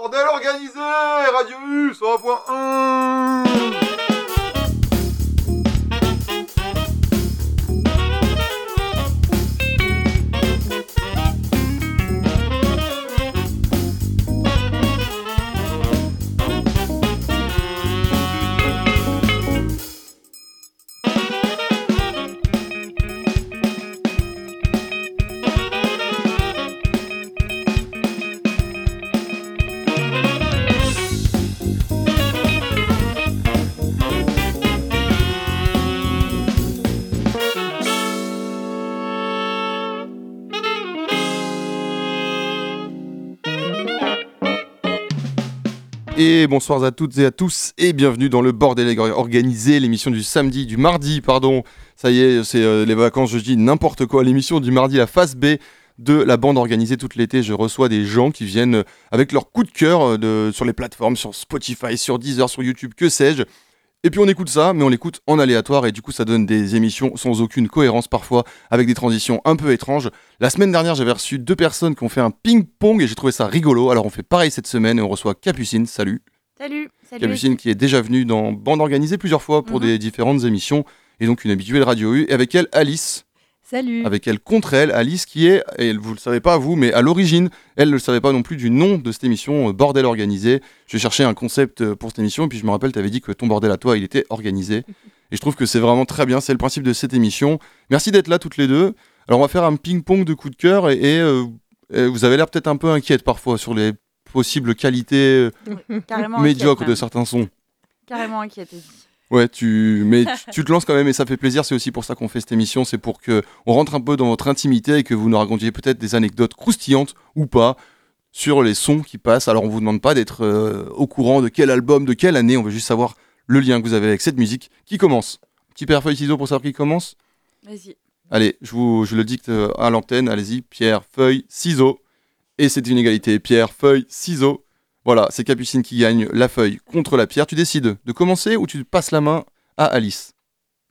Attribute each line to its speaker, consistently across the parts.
Speaker 1: Bordel organisé Radius 1.1 Bonsoir à toutes et à tous et bienvenue dans le bordel organisé, l'émission du samedi, du mardi, pardon. Ça y est, c'est euh, les vacances, je dis n'importe quoi. L'émission du mardi, la face B de la bande organisée toute l'été. Je reçois des gens qui viennent euh, avec leur coup de cœur euh, de, sur les plateformes, sur Spotify, sur Deezer, sur YouTube, que sais-je. Et puis on écoute ça, mais on l'écoute en aléatoire et du coup ça donne des émissions sans aucune cohérence parfois, avec des transitions un peu étranges. La semaine dernière j'avais reçu deux personnes qui ont fait un ping-pong et j'ai trouvé ça rigolo, alors on fait pareil cette semaine et on reçoit Capucine, salut.
Speaker 2: Salut, salut.
Speaker 1: Capucine qui est déjà venue dans Bande Organisée plusieurs fois pour
Speaker 2: Mhm.
Speaker 1: des différentes émissions et donc une habituée de Radio U. Et avec elle Alice,
Speaker 2: Salut.
Speaker 1: avec elle contre elle, Alice qui est, et vous le savez pas vous, mais à l'origine, elle ne le savait pas non plus du nom de cette émission, euh, Bordel Organisé. Je cherchais un concept euh, pour cette émission, et puis je me rappelle, tu avais dit que ton bordel à toi, il était organisé. Et je trouve que c'est vraiment très bien, c'est le principe de cette émission. Merci d'être là toutes les deux. Alors on va faire un ping-pong de coups de cœur, et, et, euh, et vous avez l'air peut-être un peu inquiète parfois sur les possibles qualités euh,
Speaker 2: inquiète,
Speaker 1: de
Speaker 2: même.
Speaker 1: certains sons.
Speaker 2: Carrément inquiète.
Speaker 1: Ouais, tu, mais tu, tu te lances quand même et ça fait plaisir. C'est aussi pour ça qu'on fait cette émission. C'est pour que on rentre un peu dans votre intimité et que vous nous racontiez peut-être des anecdotes croustillantes ou pas sur les sons qui passent. Alors on vous demande pas d'être euh, au courant de quel album, de quelle année. On veut juste savoir le lien que vous avez avec cette musique. Qui commence Petit père feuille ciseaux pour savoir qui commence.
Speaker 2: Vas-y.
Speaker 1: Allez, je vous je le dicte euh, à l'antenne. Allez-y, pierre feuille ciseaux. Et c'est une égalité. Pierre feuille ciseaux. Voilà, c'est Capucine qui gagne la feuille contre la pierre. Tu décides de commencer ou tu passes la main à Alice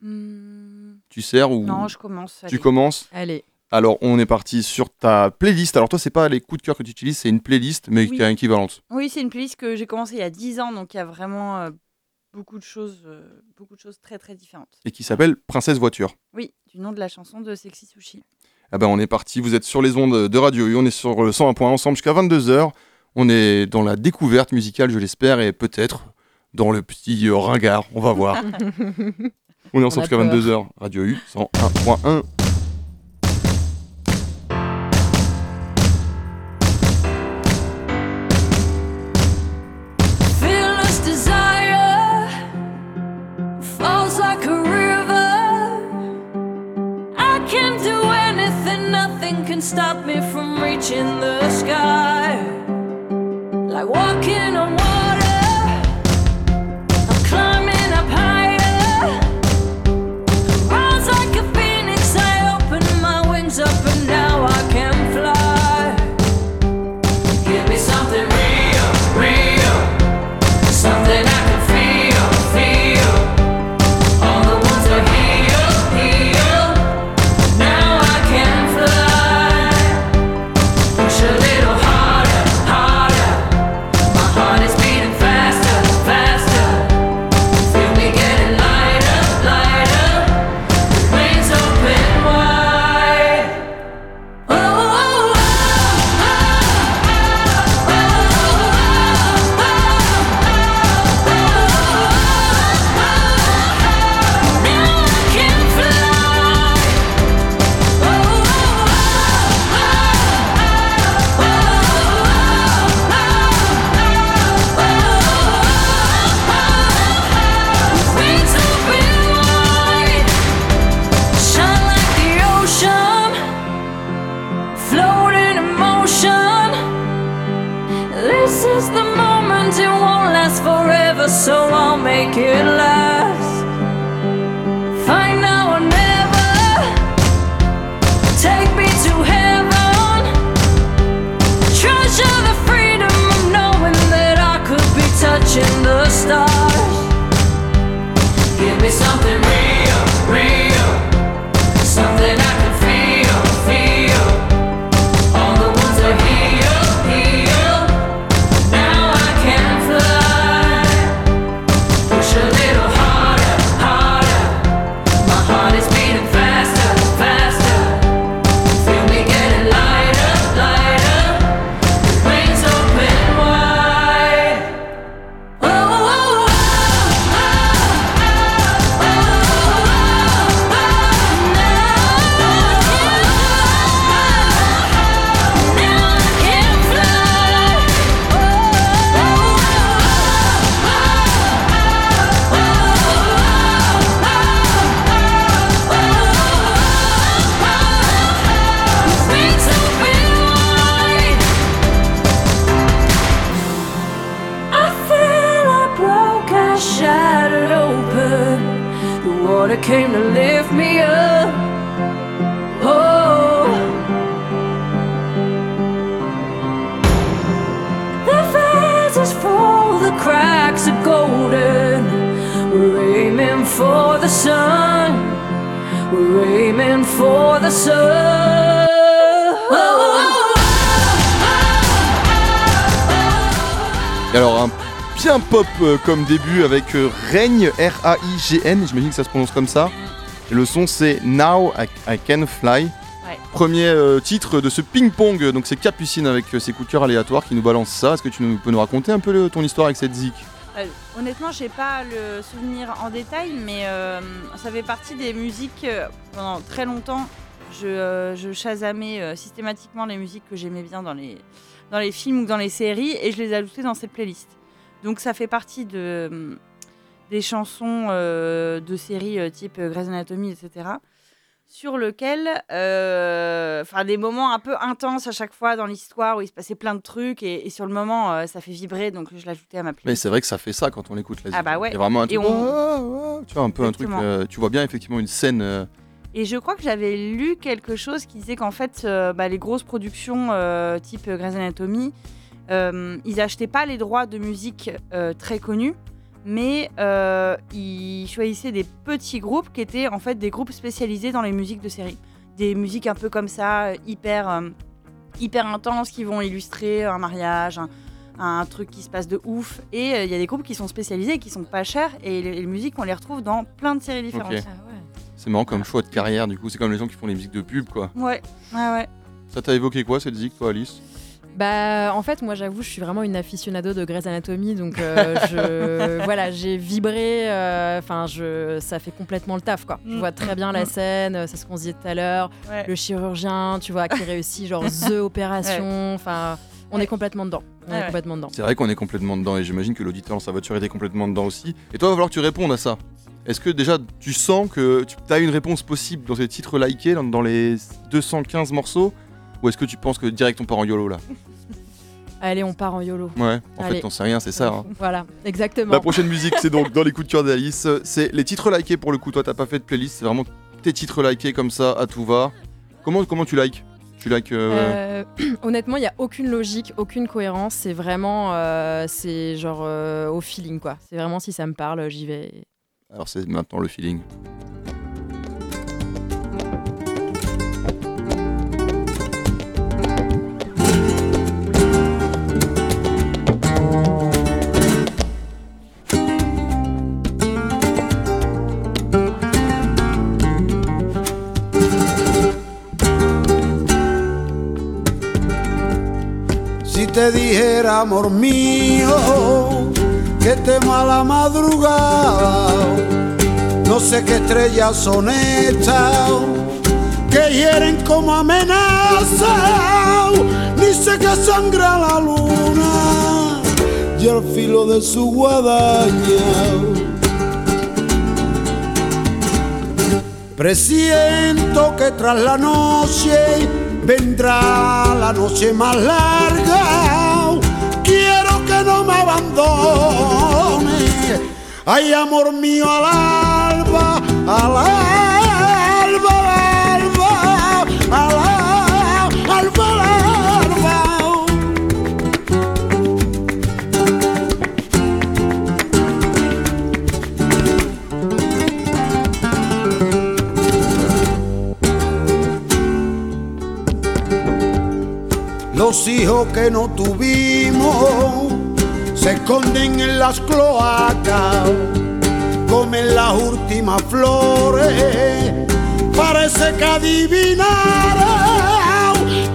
Speaker 2: Hmm,
Speaker 1: Tu sers ou
Speaker 2: Non, je commence.
Speaker 1: tu commences
Speaker 2: Allez.
Speaker 1: Alors, on est parti sur ta playlist. Alors, toi, c'est pas les coups de cœur que tu utilises, c'est une playlist, mais
Speaker 2: Oui.
Speaker 1: qui est équivalente.
Speaker 2: Oui, c'est une playlist que j'ai commencé il y a 10 ans, donc il y a vraiment euh, beaucoup de choses, euh, beaucoup de choses très très différentes.
Speaker 1: Et qui s'appelle Princesse Voiture.
Speaker 2: Oui, du nom de la chanson de Sexy Sushi.
Speaker 1: Ah ben, on est parti. Vous êtes sur les ondes de Radio U. On est sur le 101 point ensemble jusqu'à 22h. On est dans la découverte musicale, je l'espère, et peut-être dans le petit euh, ringard. On va voir. on est ensemble jusqu'à
Speaker 2: peur.
Speaker 1: 22h. Radio U 101.1. comme début avec euh, Règne, R-A-I-G-N, j'imagine que ça se prononce comme ça. Et le son, c'est Now I, I Can Fly.
Speaker 2: Ouais.
Speaker 1: Premier euh, titre de ce ping-pong, donc c'est Capucine avec euh, ses coups de cœur aléatoires qui nous balance ça. Est-ce que tu nous, peux nous raconter un peu le- ton histoire avec cette zik?
Speaker 2: Euh, honnêtement, j'ai pas le souvenir en détail, mais euh, ça fait partie des musiques. euh, pendant très longtemps, je, euh, je chasamais euh, systématiquement les musiques que j'aimais bien dans les, dans les films ou dans les séries et je les ajoutais dans cette playlist. Donc ça fait partie de, euh, des chansons euh, de séries euh, type euh, Grey's Anatomy, etc. Sur lequel, enfin des moments un peu intenses à chaque fois dans l'histoire où il se passait plein de trucs et, et sur le moment ça fait vibrer donc je l'ajoutais à ma playlist.
Speaker 1: Mais c'est vrai que ça fait ça quand on l'écoute.
Speaker 2: Ah bah ouais.
Speaker 1: Il y a vraiment un truc.
Speaker 2: on-
Speaker 1: Tu vois, un peu un truc. Tu vois bien effectivement une scène.
Speaker 2: Et je crois que j'avais lu quelque chose qui disait qu'en fait, euh, bah, les grosses productions euh, type Grey's Anatomy, ils achetaient pas les droits de musique euh, très connus, mais euh, ils choisissaient des petits groupes qui étaient en fait des groupes spécialisés dans les musiques de série. Des musiques un peu comme ça, euh, hyper, euh, hyper intenses, qui vont illustrer un mariage, un, un truc qui se passe de ouf. Et euh, il y a des groupes qui sont spécialisés et qui sont pas chers, et les, les musiques, on les retrouve dans plein de séries différentes.
Speaker 1: Ok. C'est marrant comme choix de carrière, du coup, c'est comme les gens qui font les musiques de pub, quoi.
Speaker 2: Ouais, ouais, ouais.
Speaker 1: Ça t'a évoqué quoi cette zik, toi, Alice?
Speaker 3: Bah, en fait, moi, j'avoue, je suis vraiment une aficionado de Grey's Anatomy, donc euh, je, voilà, j'ai vibré. euh, Enfin, je, ça fait complètement le taf, quoi. Je
Speaker 2: Mm.
Speaker 3: vois très bien la scène. euh, C'est ce qu'on se disait tout à l'heure.
Speaker 2: Ouais.
Speaker 3: Le chirurgien, tu vois, qui réussit genre the opération. Enfin, on
Speaker 2: Ouais.
Speaker 3: est complètement dedans. On
Speaker 2: Ouais,
Speaker 3: est complètement dedans.
Speaker 1: C'est vrai qu'on est complètement dedans et j'imagine que l'auditeur dans sa voiture était complètement dedans aussi. Et toi, il va falloir que tu répondes à ça. Est-ce que déjà tu sens que tu as une réponse possible dans ces titres likés, dans, dans les 215 morceaux Ou est-ce que tu penses que direct on part en YOLO là?
Speaker 3: Allez, on part en YOLO.
Speaker 1: Ouais, en
Speaker 3: Allez.
Speaker 1: fait, t'en sais rien, c'est ça. hein.
Speaker 3: Voilà, exactement.
Speaker 1: La prochaine musique, c'est donc dans les coups de cœur d'Alice. C'est les titres likés pour le coup. Toi, t'as pas fait de playlist, c'est vraiment tes titres likés comme ça à tout va. Comment, comment tu likes? Tu likes. euh,
Speaker 3: Euh, honnêtement, il n'y a aucune logique, aucune cohérence. C'est vraiment, euh, c'est genre euh, au feeling, quoi. C'est vraiment si ça me parle, j'y vais.
Speaker 1: Alors, c'est maintenant le feeling.
Speaker 4: Te dijera, amor mío, que temo a la madrugada, no sé qué estrellas son estas, que hieren como amenaza, ni sé que sangra la luna, y al filo de su guadaña. Presiento que tras la noche vendrá la noche más larga. Quiero que no me abandone. Ay, amor mío, al alba, al alba, Los hijos que no tuvimos se esconden en las cloacas, comen las últimas flores. Parece que adivinaron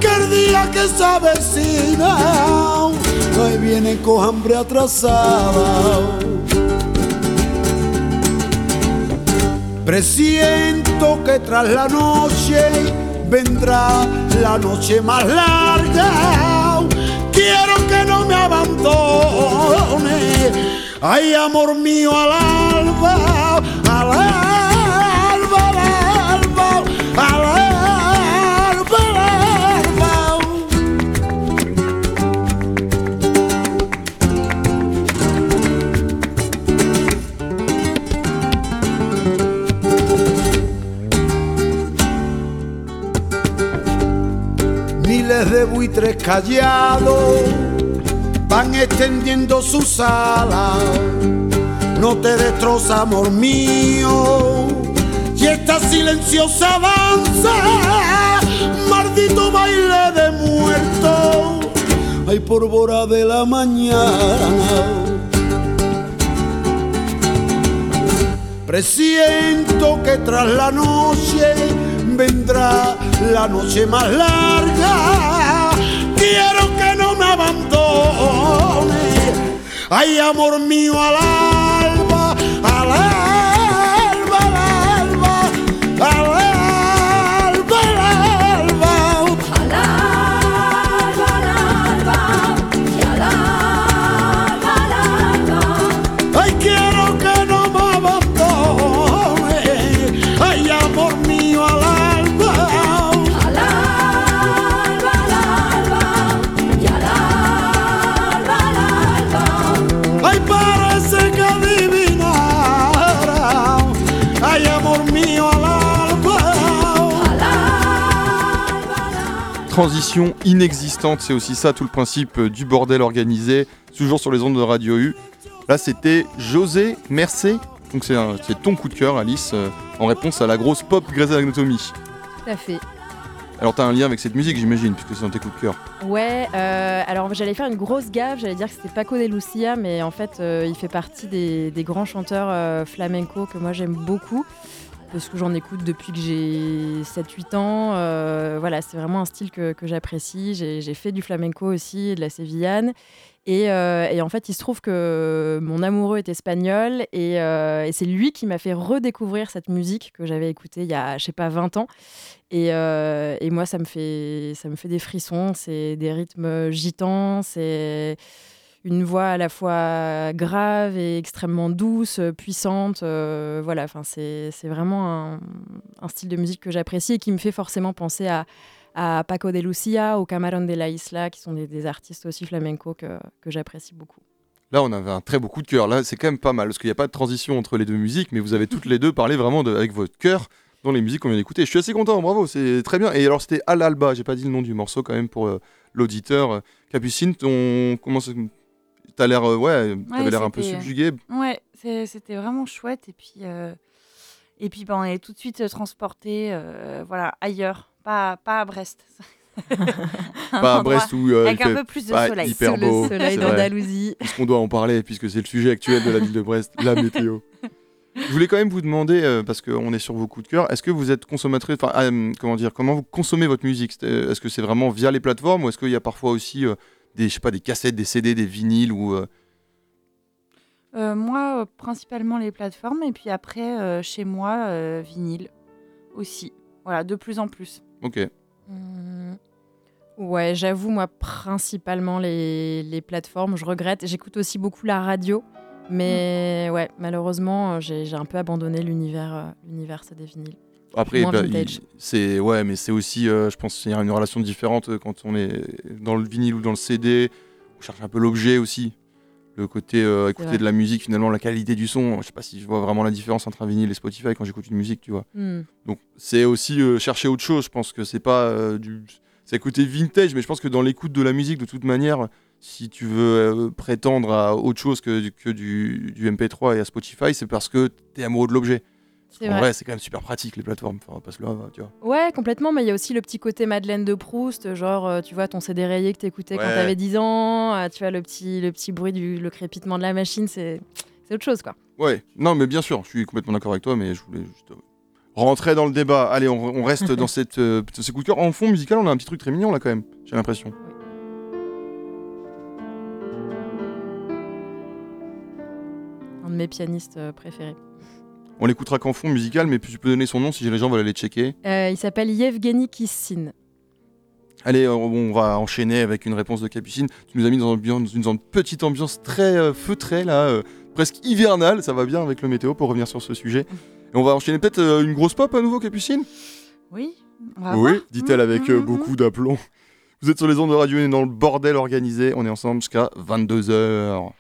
Speaker 4: que el día que se avecina, ahí viene con hambre atrasada. Presiento que tras la noche vendrá la noche más larga. Quiero que no me abandone. Ay, amor mío, al alba, buitres callados van extendiendo sus alas. No te destroza, amor mío, y esta silenciosa danza, maldito baile de muerto, hay pólvora de la mañana. Presiento que tras la noche vendrá la noche más larga. Ay, amor mío, al
Speaker 1: Transition inexistante, c'est aussi ça tout le principe euh, du bordel organisé, toujours sur les ondes de Radio U. Là, c'était José Mercé. Donc c'est ton coup de cœur, Alice, euh, en réponse à la grosse pop Grey's Anatomy.
Speaker 3: Tout à fait.
Speaker 1: Alors t'as un lien avec cette musique, j'imagine, puisque c'est dans tes coups de cœur.
Speaker 3: Ouais, euh, alors j'allais faire une grosse gaffe, j'allais dire que c'était Paco de Lucia, mais en fait euh, il fait partie des, des grands chanteurs euh, flamenco que moi j'aime beaucoup, parce que j'en écoute depuis que j'ai 7-8 ans. euh, voilà, c'est vraiment un style que, que j'apprécie. J'ai fait du flamenco aussi, de la sévillane. Et, euh, et en fait, il se trouve que mon amoureux est espagnol et, euh, et c'est lui qui m'a fait redécouvrir cette musique que j'avais écoutée il y a, je sais pas, 20 ans. Et, et moi, ça me, fait, ça me fait des frissons. C'est des rythmes gitans, c'est une voix à la fois grave et extrêmement douce, puissante. euh, voilà, enfin, c'est vraiment un, style de musique que j'apprécie et qui me fait forcément penser à, Paco de Lucia, au Camarón de la Isla, qui sont des, artistes aussi flamenco que, que j'apprécie beaucoup.
Speaker 1: Là, on avait un très beau coup de cœur. Là, c'est quand même pas mal, parce qu'il n'y a pas de transition entre les deux musiques, mais vous avez toutes les deux parlé vraiment avec votre cœur dans les musiques qu'on vient d'écouter. Je suis assez content, bravo, c'est très bien. Et alors, c'était Al Alba, j'ai pas dit le nom du morceau quand même pour euh, l'auditeur. Euh, Capucine, ton... comment ça... T'as l'air, euh, ouais, t'avais
Speaker 2: Ouais,
Speaker 1: l'air un peu
Speaker 2: c'était-
Speaker 1: subjugué.
Speaker 2: Ouais, c'était vraiment chouette. Et puis, euh, et puis bah, on est tout de suite transporté voilà, ailleurs, pas, pas à Brest.
Speaker 1: Pas à Brest où euh, il
Speaker 2: Avec un peu plus de
Speaker 1: pas
Speaker 2: soleil.
Speaker 1: hyper beau,
Speaker 3: le soleil d'Andalousie.
Speaker 1: puisqu'on doit en parler, puisque c'est le sujet actuel de la ville de Brest, la météo? Je voulais quand même vous demander, euh, parce qu'on est sur vos coups de cœur, est-ce que vous êtes consommatrice, enfin, euh, comment dire, comment vous consommez votre musique? Euh, Est-ce que c'est vraiment via les plateformes ou est-ce qu'il y a parfois aussi euh, des, je sais pas, des cassettes, des CD, des vinyles ou euh,
Speaker 2: Euh, moi, euh, principalement les plateformes. Et puis après, euh, chez moi, euh, vinyle aussi. Voilà, de plus en plus.
Speaker 1: Ok.
Speaker 3: Mmh. Ouais, j'avoue, moi, principalement les, les plateformes, je regrette. J'écoute aussi beaucoup la radio, mais ouais, malheureusement, j'ai j'ai un peu abandonné l'univers euh, l'univers c'est des vinyles.
Speaker 1: Après, bah, il- c'est ouais, mais c'est aussi, euh, je pense, qu'il y a une relation différente euh, quand on est dans le vinyle ou dans le CD. On cherche un peu l'objet aussi, le côté euh, écouter
Speaker 3: vrai.
Speaker 1: de la musique, finalement, la qualité du son. Je sais pas si je vois vraiment la différence entre un vinyle et Spotify quand j'écoute une musique, tu vois.
Speaker 3: Hmm.
Speaker 1: Donc c'est aussi euh, chercher autre chose. Je pense que c'est pas du, c'est côté vintage, mais je pense que dans l'écoute de la musique, de toute manière, si tu veux prétendre à autre chose que, que du, du MP3 et à Spotify, c'est parce que t'es amoureux de l'objet. En
Speaker 3: vrai.
Speaker 1: vrai, c'est quand même super pratique les plateformes. Enfin, on va pas se le tu vois.
Speaker 3: Ouais, complètement, mais il y a aussi le petit côté Madeleine de Proust, genre, euh, tu vois, ton CD rayé que t'écoutais quand
Speaker 1: Ouais.
Speaker 3: t'avais 10 ans, euh, tu vois, le petit, le petit bruit du le crépitement de la machine, c'est autre chose, quoi.
Speaker 1: Ouais, non, mais bien sûr, je suis complètement d'accord avec toi, mais je voulais juste euh, rentrer dans le débat. Allez, on, on reste dans cette, euh, ce coup de cœur. En fond musical, on a un petit truc très mignon là quand même, j'ai l'impression.
Speaker 3: Un de mes pianistes préférés.
Speaker 1: On l'écoutera qu'en fond musical, mais tu peux donner son nom si les gens veulent aller checker.
Speaker 3: Euh, il s'appelle Yevgeny Kissin.
Speaker 1: Allez, euh, on va enchaîner avec une réponse de Capucine. Tu nous as mis dans, une ambiance- dans une petite ambiance très euh, feutrée, là, euh, presque hivernale. Ça va bien avec le météo pour revenir sur ce sujet. Et on va enchaîner peut-être une grosse pop à nouveau, Capucine?
Speaker 2: Oui. on va
Speaker 1: Oui, dit-elle
Speaker 2: Mmh,
Speaker 1: avec euh,
Speaker 2: mmh,
Speaker 1: beaucoup d'aplomb. Vous êtes sur les ondes de radio et dans le bordel organisé. On est ensemble jusqu'à 22h.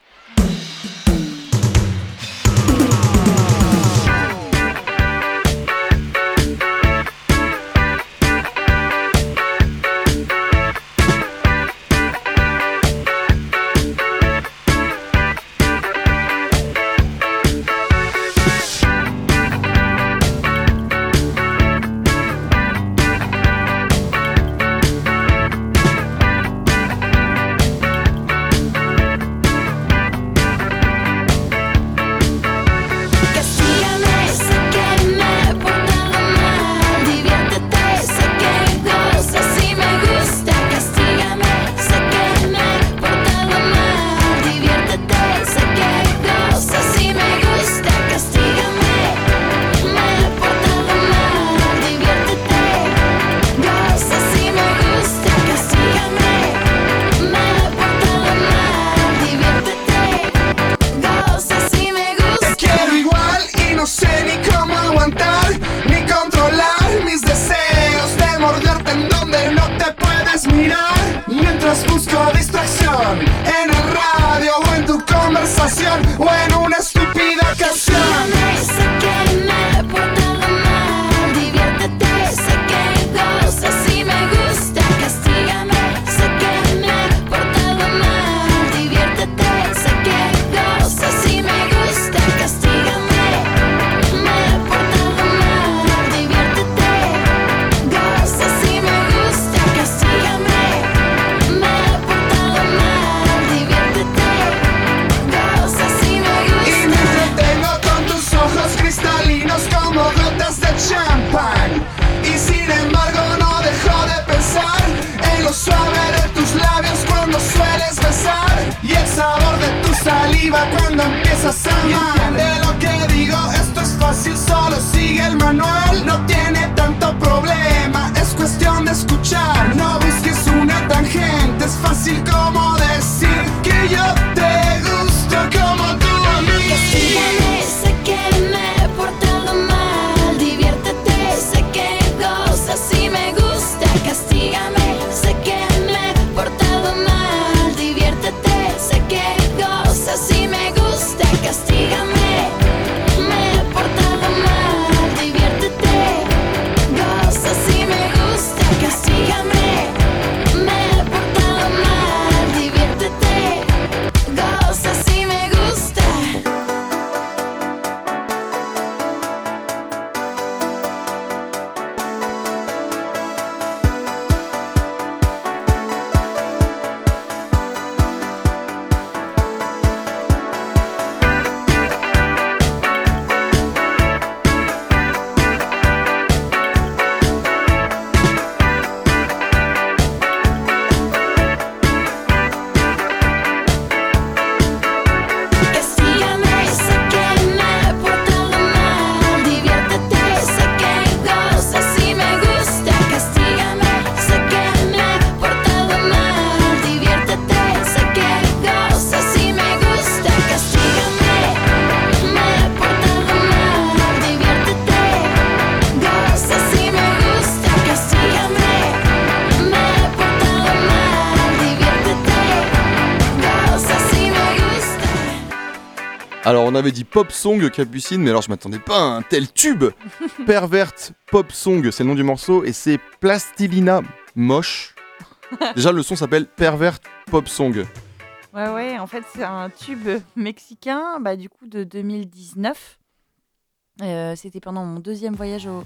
Speaker 5: Mirar mientras busco distracción en el radio o en tu conversación o en una saliva cuando empiezas a amar. De lo que digo, esto es fácil, solo sigue el manual. No tiene tanto problema, es cuestión de escuchar. No busques una tangente, es fácil como decir
Speaker 1: pop song Capucine, mais alors je m'attendais pas à un tel tube Pervert Pop Song, c'est le nom du morceau, et c'est Plastilina Moche. Déjà, le son s'appelle Pervert Pop Song.
Speaker 2: Ouais, ouais, en fait, c'est un tube mexicain, bah, du coup, de 2019. Euh, C'était pendant mon deuxième voyage au,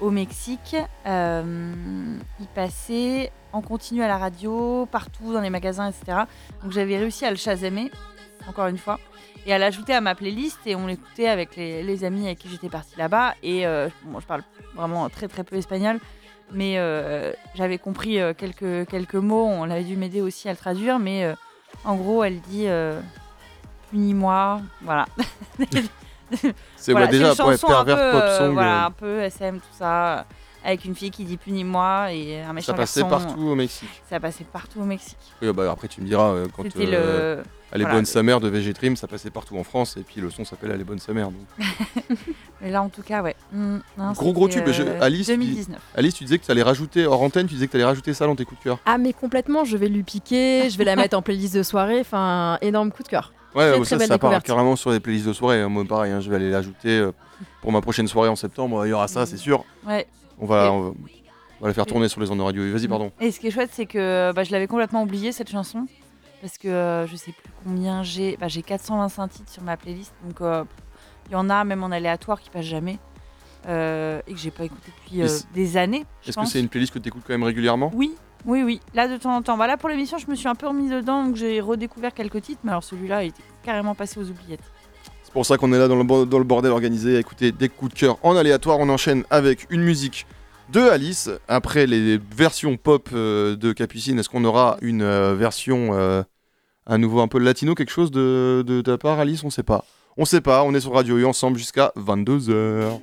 Speaker 2: au Mexique. Euh, il passait en continu à la radio, partout dans les magasins, etc. Donc j'avais réussi à le chasamer, encore une fois, et à l'ajouter à ma playlist. Et on l'écoutait avec les, les amis avec qui j'étais partie là-bas. Et euh, bon, je parle vraiment très très peu espagnol. Mais euh, j'avais compris euh, quelques, quelques mots. On avait dû m'aider aussi à le traduire. Mais euh, en gros, elle dit euh, punis-moi. Voilà.
Speaker 1: C'est
Speaker 2: Voilà,
Speaker 1: déjà
Speaker 2: une
Speaker 1: ouais,
Speaker 2: chanson un
Speaker 1: Pervert
Speaker 2: peu,
Speaker 1: Pop
Speaker 2: euh,
Speaker 1: Song.
Speaker 2: voilà,
Speaker 1: euh,
Speaker 2: un peu SM, tout ça. Avec une fille qui dit punis-moi et un méchant
Speaker 1: ça passait
Speaker 2: garçon.
Speaker 1: partout au Mexique.
Speaker 2: Ça passait partout au Mexique.
Speaker 1: Oui, bah, après, tu me diras, euh, quand
Speaker 2: C'était
Speaker 1: euh,
Speaker 2: le.
Speaker 1: Elle est
Speaker 2: voilà,
Speaker 1: bonne sa mère de VG Trim, ça passait partout en France, et puis le son s'appelle Elle est bonne sa mère. donc.
Speaker 2: Mais là, en tout cas, ouais. Mm, non,
Speaker 1: Gros, gros tube. Je-
Speaker 2: euh,
Speaker 1: Alice, tu dis-
Speaker 2: 2019.
Speaker 1: Alice, tu disais que tu allais rajouter, hors antenne, tu disais que tu allais rajouter ça dans tes coups de cœur.
Speaker 3: Ah mais complètement, je vais lui piquer, je vais la mettre en playlist de soirée, enfin énorme coup de cœur.
Speaker 1: Ouais, ça, ça part carrément sur les playlists de soirée. hein. Moi, pareil, hein, je vais aller l'ajouter euh, pour ma prochaine soirée en septembre. Il y aura ça, c'est sûr.
Speaker 2: Ouais.
Speaker 1: On va,
Speaker 2: Et-
Speaker 1: on va, on va la faire tourner sur les ondes de radio. Vas-y, pardon.
Speaker 2: Et ce qui est chouette, c'est que bah, je l'avais complètement oublié cette chanson. Parce que euh, je sais plus combien j'ai. Bah, j'ai 425 titres sur ma playlist. Donc euh, il y en a même en aléatoire qui passent jamais. euh, et que j'ai pas écouté depuis euh, des années.
Speaker 1: Est-ce que c'est une playlist que tu écoutes quand même régulièrement?
Speaker 2: Oui, oui, oui. Là, de temps en temps. Bah, là, pour l'émission, je me suis un peu remis dedans. Donc j'ai redécouvert quelques titres. Mais alors celui-là, il était carrément passé aux oubliettes.
Speaker 1: C'est pour ça qu'on est là dans le, dans le bordel organisé à écouter des coups de cœur en aléatoire. On enchaîne avec une musique de Alice. Après les versions pop euh, de Capucine, est-ce qu'on aura une euh, version euh, à nouveau un peu latino, quelque chose de, de ta part, Alice? On sait pas. On sait pas, on est sur Radio U ensemble jusqu'à 22h.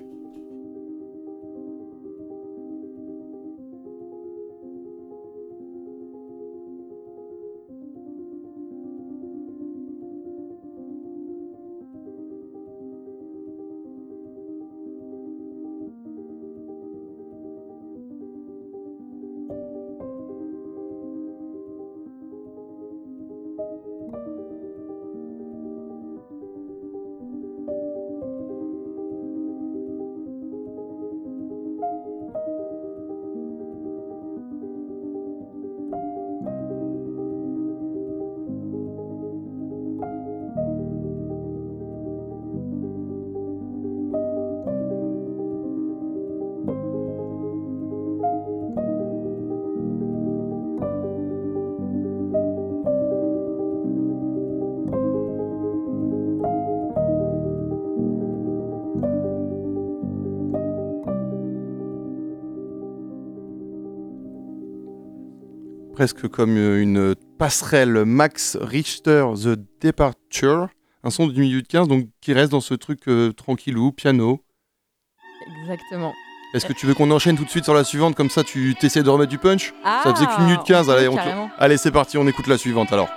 Speaker 6: Presque comme euh, une passerelle Max Richter The Departure, un son du milieu de 15, donc qui reste dans ce truc euh, tranquillou, piano.
Speaker 3: Exactement.
Speaker 6: Est-ce que tu veux qu'on enchaîne tout de suite sur la suivante, comme ça tu t'essaies de remettre du punch?
Speaker 3: Ah,
Speaker 6: Ça faisait qu'une minute 15, allez, on. Allez, c'est parti, on écoute la suivante alors.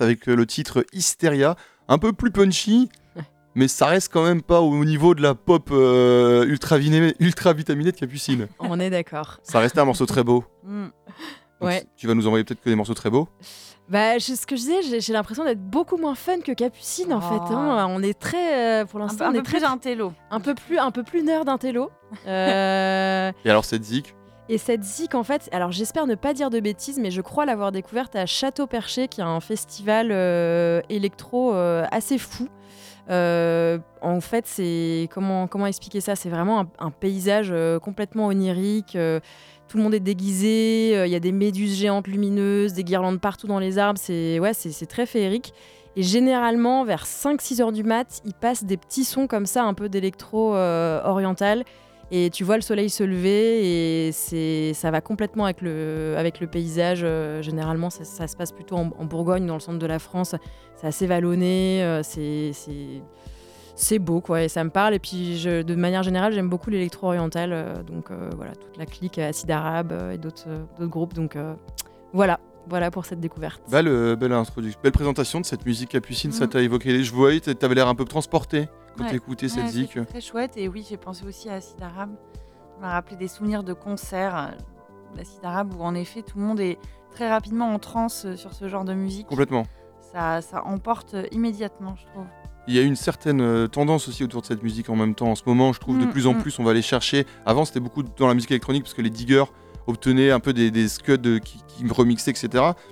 Speaker 6: Avec euh, le titre Hysteria, un peu plus punchy, mais ça reste quand même pas au niveau de la pop euh, ultra, ultra vitaminée de Capucine.
Speaker 3: On est d'accord.
Speaker 6: Ça restait un morceau très beau.
Speaker 2: Mm.
Speaker 6: Donc,
Speaker 3: Ouais.
Speaker 6: Tu vas nous envoyer peut-être que des morceaux très beaux.
Speaker 3: Bah, je- ce que je disais, j'ai- l'impression d'être beaucoup moins fun que Capucine en
Speaker 2: Oh.
Speaker 3: fait. hein. On est très, euh, pour
Speaker 2: Un
Speaker 3: l'instant,
Speaker 2: un
Speaker 3: on
Speaker 2: peu
Speaker 3: est très,
Speaker 2: plus un télo.
Speaker 3: un peu plus, un peu plus nerd d'intello. Euh,
Speaker 6: Et alors cette zik,
Speaker 3: Et cette zik, en fait, alors j'espère ne pas dire de bêtises, mais je crois l'avoir découverte à Château Perché, qui est un festival euh, électro euh, assez fou. Euh, en fait, c'est comment expliquer ça? C'est vraiment un, paysage complètement onirique. tout le monde est déguisé. Il y a des méduses géantes lumineuses, des guirlandes partout dans les arbres. C'est ouais, c'est très féerique. Et généralement, vers 5-6 heures du mat, il passe des petits sons comme ça, un peu d'électro oriental. Et tu vois le soleil se lever et c'est ça va complètement avec le, avec le paysage. euh, généralement, ça, ça se passe plutôt en, en Bourgogne, dans le centre de la France. C'est assez vallonné, euh, c'est c'est- c'est beau, quoi, et ça me parle. Et puis, je- de manière générale, j'aime beaucoup l'électro oriental. euh, donc, euh, voilà, toute la clique Acide Arabe et d'autres d'autres groupes. Donc, euh, voilà, voilà pour cette découverte.
Speaker 1: Belle, belle introduction, belle présentation de cette musique capucine, ça
Speaker 2: Mhm.
Speaker 1: t'a évoqué. Je voyais, t'a- t'avais l'air un peu transporté quand
Speaker 2: Ouais.
Speaker 1: cette
Speaker 2: Ouais,
Speaker 1: zik.
Speaker 2: Très chouette. Et oui, j'ai pensé aussi à Acide Arabe. Ça m'a rappelé des souvenirs de concerts euh, d'Acide Arabe où en effet tout le monde est très rapidement en transe euh, sur ce genre de musique.
Speaker 1: Complètement.
Speaker 2: Ça, ça emporte euh, immédiatement, je trouve.
Speaker 1: Il y a une certaine tendance aussi autour de cette musique en même temps. En ce moment, je trouve de
Speaker 2: Mm,
Speaker 1: plus en
Speaker 2: mm.
Speaker 1: plus, on va aller chercher. Avant, c'était beaucoup dans la musique électronique parce que les diggers obtenaient un peu des, des scuds qui, qui remixaient, etc.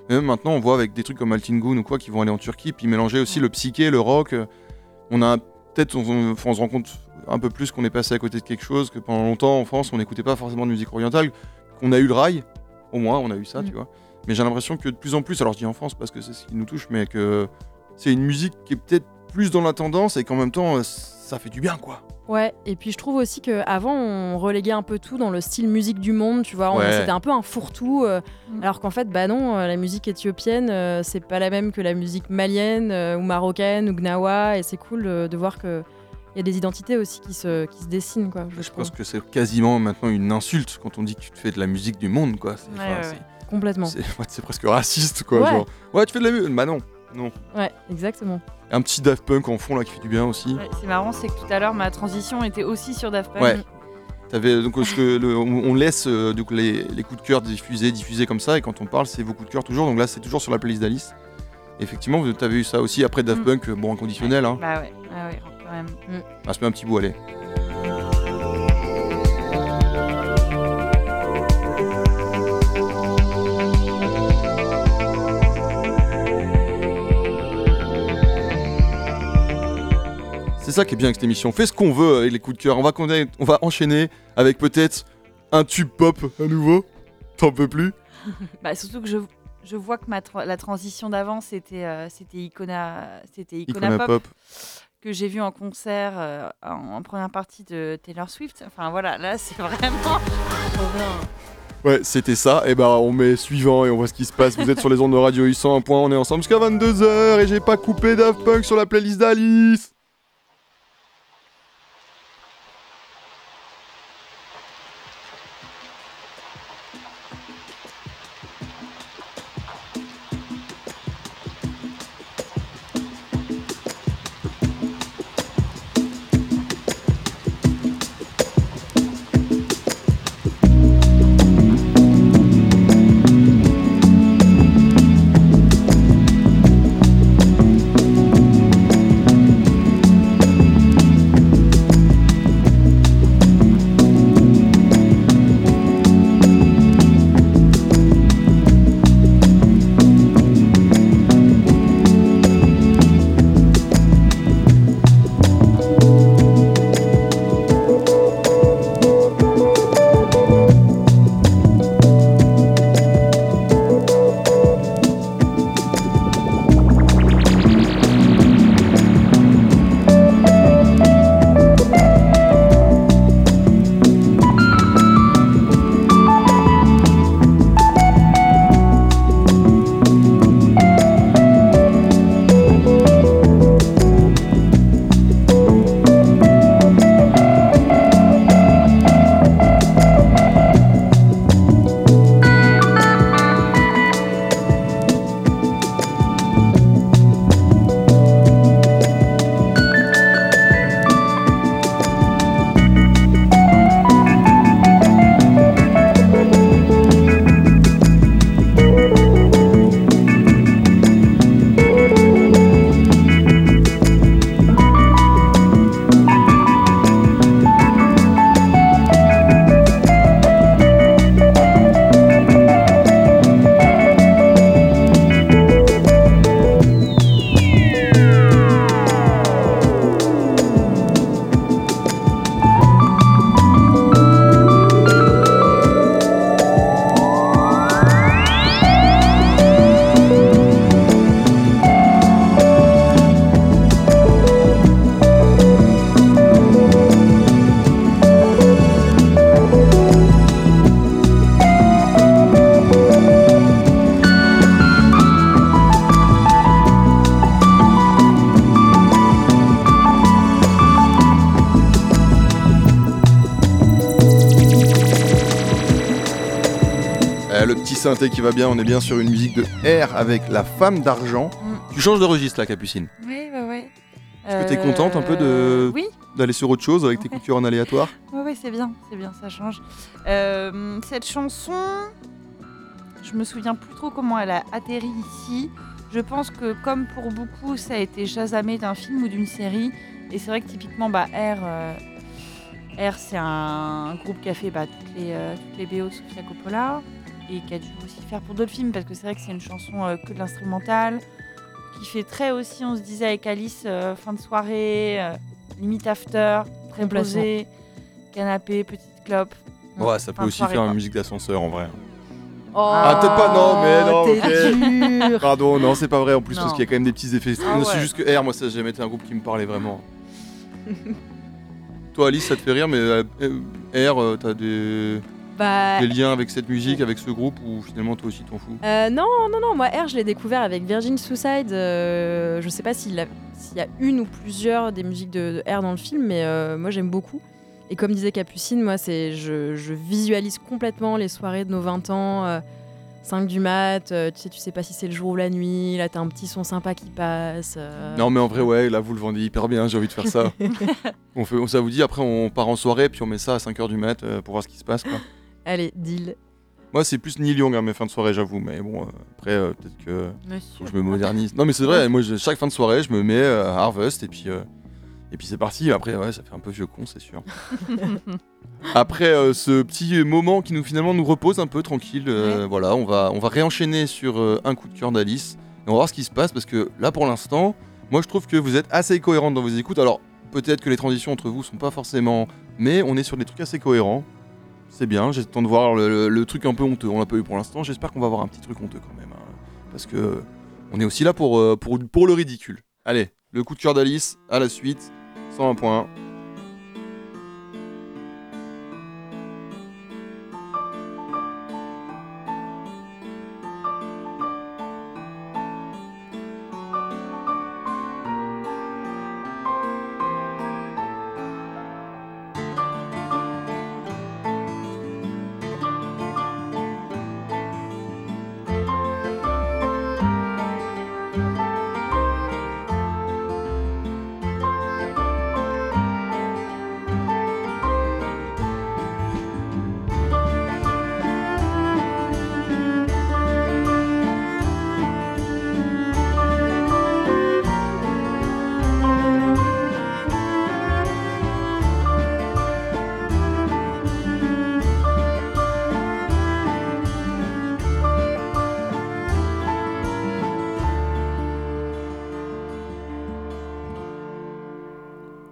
Speaker 1: Mais même maintenant, on voit avec des trucs comme Altingun ou quoi qui vont aller en Turquie, puis mélanger aussi le psyché, le rock. On a peut-être, on, se rend compte un peu plus qu'on est passé à côté de quelque chose, que pendant longtemps en France, on n'écoutait pas forcément de musique orientale, qu'on a eu le rail, au moins, on a eu ça,
Speaker 3: Mm.
Speaker 1: tu vois. Mais j'ai l'impression que de plus en plus, alors je dis en France parce que c'est ce qui nous touche, mais que c'est une musique qui est peut-être plus dans la tendance et qu'en même temps, euh, ça fait du bien, quoi.
Speaker 3: Ouais, et puis je trouve aussi qu'avant, on reléguait un peu tout dans le style musique du monde, tu vois. on-
Speaker 1: Ouais.
Speaker 3: C'était un peu un fourre-tout. euh,
Speaker 2: Mm.
Speaker 3: Alors qu'en fait, bah non, euh, la musique éthiopienne, euh, c'est pas la même que la musique malienne euh, ou marocaine ou gnawa. Et c'est cool euh, de voir que. Il y a des identités aussi qui se, qui se dessinent, quoi, je,
Speaker 1: pense que c'est quasiment maintenant une insulte quand on dit que tu te fais de la musique du monde, quoi.
Speaker 2: Ouais, ouais.
Speaker 3: Complètement.
Speaker 1: c'est- presque raciste, quoi.
Speaker 3: Ouais.
Speaker 1: Genre, ouais, tu fais de la musique. Bah non, non.
Speaker 3: Ouais, exactement.
Speaker 1: Un petit Daft Punk en fond là qui fait du bien aussi.
Speaker 2: Ouais, c'est marrant, c'est que tout à l'heure, ma transition était aussi sur Daft Punk.
Speaker 1: Ouais. T'avais donc parce que le- on, laisse euh, donc les, les coups de cœur diffusés, diffusés comme ça, et quand on parle, c'est vos coups de cœur toujours. Donc là, c'est toujours sur la playlist d'Alice. Effectivement, vous avez eu ça aussi après Daft
Speaker 2: Mm.
Speaker 1: Punk, bon inconditionnel. Hein.
Speaker 2: Bah ouais, ouais, ouais, quand même.
Speaker 1: On se met un petit bout, allez. C'est ça qui est bien avec cette émission. On fait ce qu'on veut avec les coups de cœur. On va, on va enchaîner avec peut-être un tube pop à nouveau. T'en peux plus
Speaker 2: Bah, surtout que je, je vois que ma tra- la transition d'avant, c'était euh, c'était Icona, c'était Icona,
Speaker 1: Icona
Speaker 2: Pop,
Speaker 1: Pop.
Speaker 2: que j'ai vu en concert euh, en, en première partie de Taylor Swift. Enfin voilà, là c'est vraiment.
Speaker 1: Ouais, c'était ça. Et bah, on met suivant et on voit ce qui se passe. Vous êtes sur les ondes de radio 801. On est ensemble jusqu'à 22h et j'ai pas coupé Daft Punk sur la playlist d'Alice. Synthé qui va bien. On est bien sur une musique de R avec la femme d'argent.
Speaker 2: Mm.
Speaker 1: Tu changes de registre là, Capucine.
Speaker 2: Oui, ouais, ouais.
Speaker 1: Est-ce que t'es contente un peu de-
Speaker 2: Oui,
Speaker 1: D'aller sur autre chose avec tes coups de cœur en aléatoire.
Speaker 2: Oui, oui, c'est bien, c'est bien, ça change. Euh, cette chanson, je me souviens plus trop comment elle a atterri ici. Je pense que, comme pour beaucoup, ça a été chasamé d'un film ou d'une série. Et c'est vrai que typiquement, bah, R, euh, R c'est un groupe qui a fait bah, toutes, les, euh, toutes les BO de Sofia Coppola et qui a dû aussi faire pour d'autres films parce que c'est vrai que c'est une chanson euh, que de l'instrumental qui fait très aussi, on se disait avec Alice, euh, fin de soirée, euh, limite after, très posé, canapé, petite clope.
Speaker 1: Ouais, ça peut aussi
Speaker 2: soirée,
Speaker 1: faire une musique d'ascenseur en vrai.
Speaker 2: Ah,
Speaker 1: peut-être pas, non, mais non,
Speaker 3: dur.
Speaker 1: Pardon, non, c'est pas vrai en plus
Speaker 2: Non.
Speaker 1: parce qu'il y a quand même des petits effets.
Speaker 2: Ah
Speaker 1: C'est
Speaker 2: ouais.
Speaker 1: juste que R, moi, ça n'a jamais été un groupe qui me parlait vraiment. Toi, Alice, ça te fait rire, mais R, t'as des,
Speaker 3: Bah,
Speaker 1: des liens avec cette musique, avec ce groupe, ou finalement toi aussi t'en fous
Speaker 3: Euh, non, non, non, moi R, je l'ai découvert avec Virgin Suicide. euh, je sais pas s'il a- s'il y a une ou plusieurs des musiques de, de R dans le film, mais euh, moi j'aime beaucoup. Et comme disait Capucine, moi c'est je, je visualise complètement les soirées de nos 20 ans. euh, 5 du mat, euh, tu sais, tu sais pas si c'est le jour ou la nuit, là t'as un petit son sympa qui passe. euh.
Speaker 1: Non, mais en vrai, ouais, là vous le vendez hyper bien, j'ai envie de faire ça. on fait, ça vous dit, après on part en soirée, puis on met ça à 5h du mat euh, pour voir ce qui se passe. Quoi.
Speaker 3: Allez, deal.
Speaker 1: Moi, c'est plus Neil Young à mes fins de soirée, j'avoue, mais bon, euh, après, euh, peut-être que. Faut
Speaker 2: Monsieur.
Speaker 1: que je me modernise. Non mais c'est vrai, moi je- chaque fin de soirée je me mets euh, à Harvest et puis euh, et puis c'est parti. Après ouais ça fait un peu vieux con c'est sûr. Après ce petit moment qui nous finalement nous repose un peu tranquille, voilà on va on va réenchaîner sur un coup de cœur d'Alice et on va voir ce qui se passe parce que là pour l'instant moi je trouve que vous êtes assez cohérente dans vos écoutes. Alors peut-être que les transitions entre vous sont pas forcément, mais on est sur des trucs assez cohérents. C'est bien, temps de voir le, truc un peu honteux. On l'a pas eu pour l'instant. J'espère qu'on va avoir un petit truc honteux quand même. hein. Parce que on est aussi là pour, euh, pour le ridicule. Allez, le coup de cœur d'Alice, à la suite, 101 points.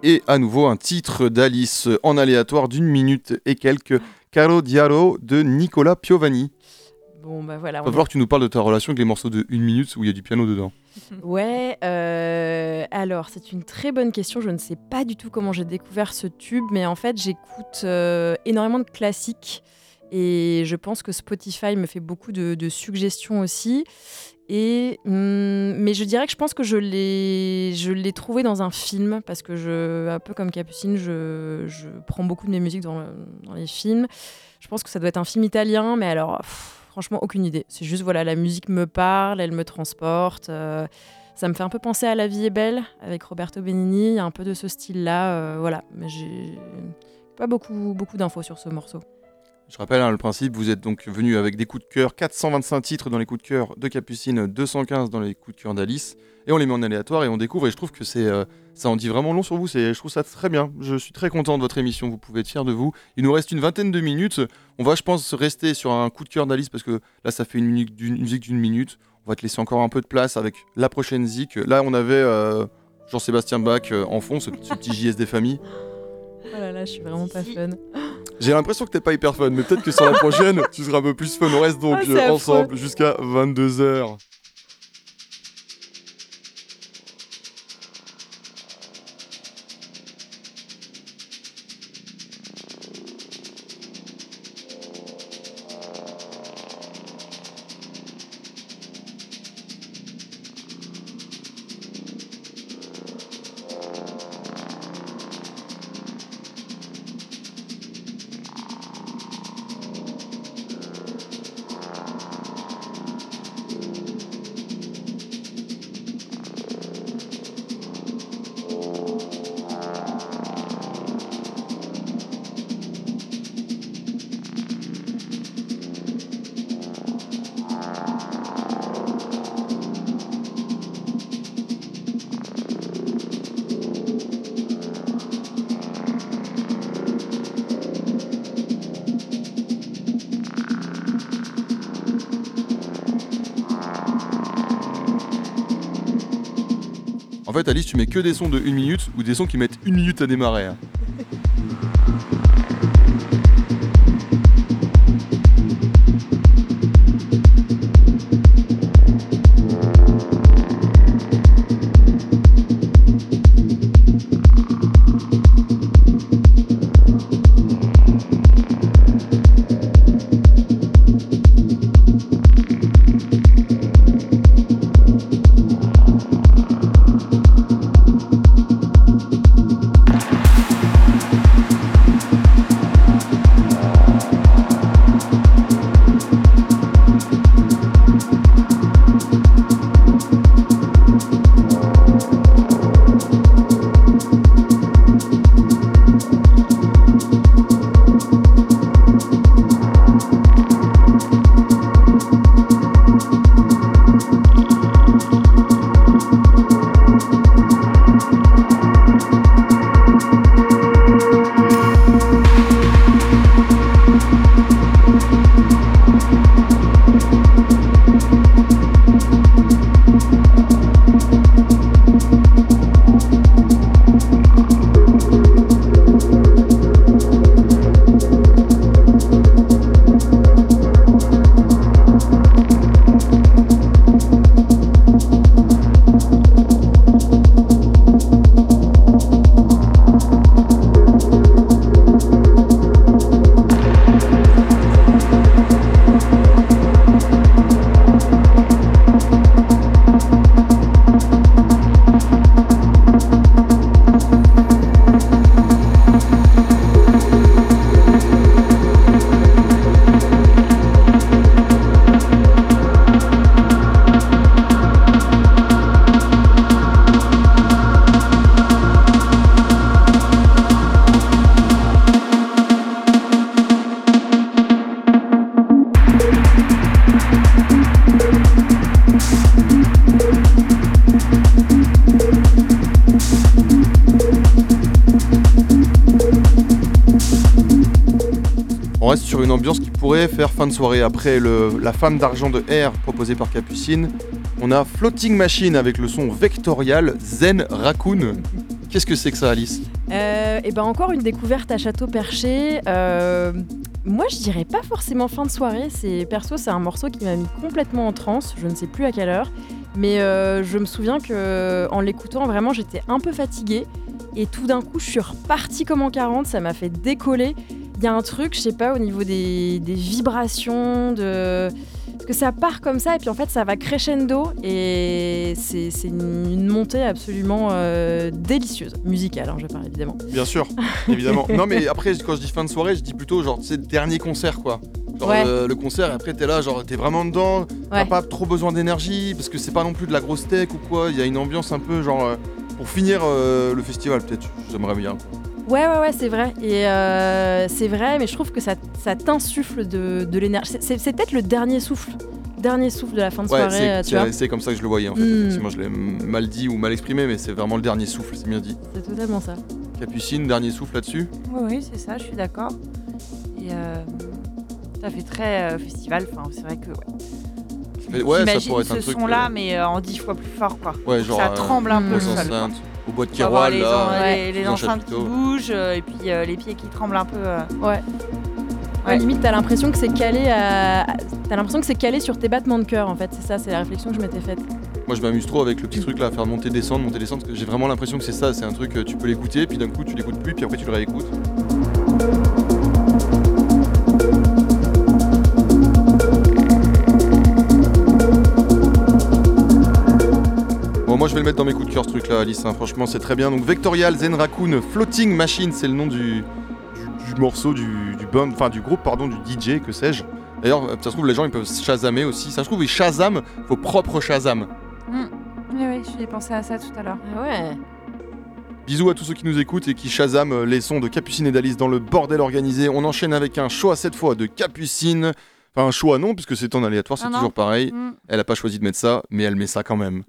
Speaker 1: Et à nouveau un titre d'Alice en aléatoire d'une minute et quelques. Caro Diaro de Nicolas Piovani.
Speaker 3: Bon bah voilà.
Speaker 1: Va
Speaker 3: est-
Speaker 1: falloir que tu nous parles de ta relation avec les morceaux de une minute où il y a du piano dedans.
Speaker 3: Ouais, euh, alors c'est une très bonne question. Je ne sais pas du tout comment j'ai découvert ce tube, mais en fait j'écoute euh, énormément de classiques et je pense que Spotify me fait beaucoup de, de suggestions aussi. Et, hum, mais je dirais que je pense que je l'ai, je l'ai trouvé dans un film parce que je, un peu comme Capucine, je, je prends beaucoup de mes musiques dans, dans les films. Je pense que ça doit être un film italien, mais alors franchement aucune idée. C'est juste voilà, la musique me parle, elle me transporte. euh, ça me fait un peu penser à La vie est belle avec Roberto Benigni, un peu de ce style-là, euh, voilà. Mais j'ai pas beaucoup, beaucoup d'infos sur ce morceau.
Speaker 1: Je rappelle hein, le principe, vous êtes donc venu avec des coups de cœur, 425 titres dans les coups de cœur de Capucine, 215 dans les coups de cœur d'Alice, et on les met en aléatoire et on découvre, et je trouve que c'est, euh, ça en dit vraiment long sur vous, c'est, je trouve ça très bien, je suis très content de votre émission, vous pouvez être fiers de vous. Il nous reste une vingtaine de minutes, on va je pense rester sur un coup de cœur d'Alice, parce que là ça fait une, minute, d'une, une musique d'une minute, on va te laisser encore un peu de place avec la prochaine zik. Là on avait euh, Jean-Sébastien Bach euh, en fond, ce, ce petit JS des familles.
Speaker 3: Oh là là, je suis vraiment pas fun.
Speaker 1: J'ai l'impression que t'es pas hyper fun, mais peut-être que sur la prochaine, tu seras un peu plus fun. On reste donc
Speaker 3: Ah,
Speaker 1: euh, ensemble jusqu'à 22h. Fait, Alice, tu mets que des sons de 1 minute ou des sons qui mettent 1 minute à démarrer. Ambiance qui pourrait faire fin de soirée. Après la femme d'argent de R proposée par Capucine, on a Floating Machine avec le son vectorial Zen Raccoon. Qu'est-ce que c'est que ça, Alice
Speaker 3: Euh, et ben encore une découverte à Château Perché. Euh, moi, je dirais pas forcément fin de soirée. C'est perso, c'est un morceau qui m'a mis complètement en transe. Je ne sais plus à quelle heure, mais euh, je me souviens que en l'écoutant, vraiment, j'étais un peu fatiguée. Et tout d'un coup, je suis repartie comme en 40. Ça m'a fait décoller. Il y a un truc, je sais pas, au niveau des, des vibrations, de parce que ça part comme ça et puis en fait ça va crescendo et c'est une, montée absolument euh, délicieuse, musicale, hein, je parle évidemment.
Speaker 1: Bien sûr, évidemment. non, mais après, quand je dis fin de soirée, je dis plutôt genre, c'est le dernier concert, quoi. Genre
Speaker 3: Ouais.
Speaker 1: le, le concert, et après t'es là, genre t'es vraiment dedans, t'as pas trop besoin d'énergie, parce que c'est pas non plus de la grosse tech ou quoi, il y a une ambiance un peu genre. euh, pour finir euh, le festival, peut-être, j'aimerais bien.
Speaker 3: Ouais, ouais, ouais, c'est vrai. Et euh, c'est vrai, mais je trouve que ça, ça t'insuffle de, de l'énergie. C'est- peut-être le dernier souffle. Dernier souffle de la fin de
Speaker 1: Ouais,
Speaker 3: soirée,
Speaker 1: c'est-
Speaker 3: tu vois.
Speaker 1: c'est c'est comme ça que je le voyais en fait.
Speaker 3: Mm.
Speaker 1: Effectivement, je l'ai mal dit ou mal exprimé, mais c'est vraiment le dernier souffle, c'est bien dit.
Speaker 3: C'est totalement ça.
Speaker 1: Capucine, dernier souffle là-dessus
Speaker 2: Oui, oui, c'est ça, je suis d'accord. Et euh, ça fait très euh, festival. Enfin, c'est vrai que ouais.
Speaker 1: Mais Ouais, ça pourrait être un
Speaker 2: ce
Speaker 1: truc.
Speaker 2: son-là,
Speaker 1: euh,
Speaker 2: mais euh, en dix fois plus fort, quoi.
Speaker 1: ouais, genre.
Speaker 2: ça
Speaker 1: euh,
Speaker 2: tremble un peu le sol.
Speaker 1: Au bois de
Speaker 2: les,
Speaker 1: là.
Speaker 2: en-
Speaker 3: Ouais,
Speaker 2: les, les
Speaker 1: dans le
Speaker 2: enceintes qui bougent euh, et puis euh, les pieds qui tremblent un peu. euh.
Speaker 3: Ouais.
Speaker 2: Ouais.
Speaker 3: limite, t'as l'impression que c'est calé à. T'as l'impression que c'est calé sur tes battements de cœur, en fait. C'est ça, c'est la réflexion que je m'étais faite.
Speaker 1: Moi je m'amuse trop avec le petit truc là, à faire monter descendre, monter descendre, parce que j'ai vraiment l'impression que c'est ça, c'est un truc, euh, tu peux l'écouter, puis d'un coup tu l'écoutes plus, puis après tu le réécoutes. Moi je vais le mettre dans mes coups de cœur ce truc là Alice, hein. franchement c'est très bien. Donc Vectorial Zen Raccoon Floating Machine, c'est le nom du, du, du morceau, du, du band, enfin du groupe pardon, du DJ, que sais-je. D'ailleurs, euh, ça se trouve les gens ils peuvent shazamer aussi, ça se trouve ils shazam vos propres shazam.
Speaker 2: Oui, oui, j'ai pensé à ça tout à l'heure.
Speaker 3: Ah ouais.
Speaker 1: Bisous à tous ceux qui nous écoutent et qui shazam euh, les sons de Capucine et d'Alice dans le bordel organisé. On enchaîne avec un choix cette fois de Capucine. Enfin, un choix non, puisque c'est en aléatoire, c'est
Speaker 2: Ah
Speaker 1: toujours pareil.
Speaker 2: Mm.
Speaker 1: Elle a pas choisi de mettre ça, mais elle met ça quand même.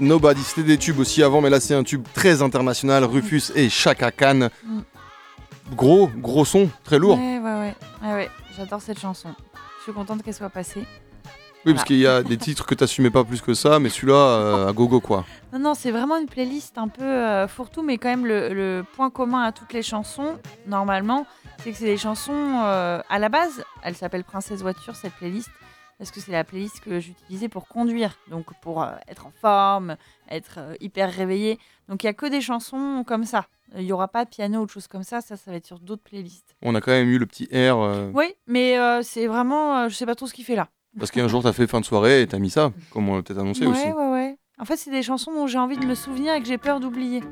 Speaker 1: Nobody. C'était des tubes aussi avant, mais là c'est un tube très international. Rufus et Chaka Khan.
Speaker 2: Mm.
Speaker 1: Gros, gros son, très lourd.
Speaker 2: Ouais, ouais, ouais. Ouais, ouais. J'adore cette chanson. Je suis contente qu'elle soit passée.
Speaker 1: Oui, parce qu'il y a des titres que t'assumais pas plus que ça, mais celui-là, euh, à gogo quoi.
Speaker 2: Non, non, c'est vraiment une playlist un peu euh, fourre-tout, mais quand même le, le point commun à toutes les chansons, normalement, c'est que c'est des chansons euh, à la base. Elle s'appelle Princesse Voiture, cette playlist, parce que c'est la playlist que j'utilisais pour conduire, donc pour euh, être en forme, être euh, hyper réveillé. Donc il y a que des chansons comme ça. Il y aura pas de piano ou de choses comme ça, ça, ça va être sur d'autres playlists.
Speaker 1: On a quand même eu le petit air, euh,
Speaker 2: Oui, mais c'est vraiment, je sais pas trop ce qu'il fait là.
Speaker 1: parce qu'un jour t'as fait fin de soirée et t'as mis ça, comme on t'a annoncé
Speaker 2: ouais,
Speaker 1: aussi.
Speaker 2: ouais, ouais. En fait, c'est des chansons dont j'ai envie de me souvenir et que j'ai peur d'oublier.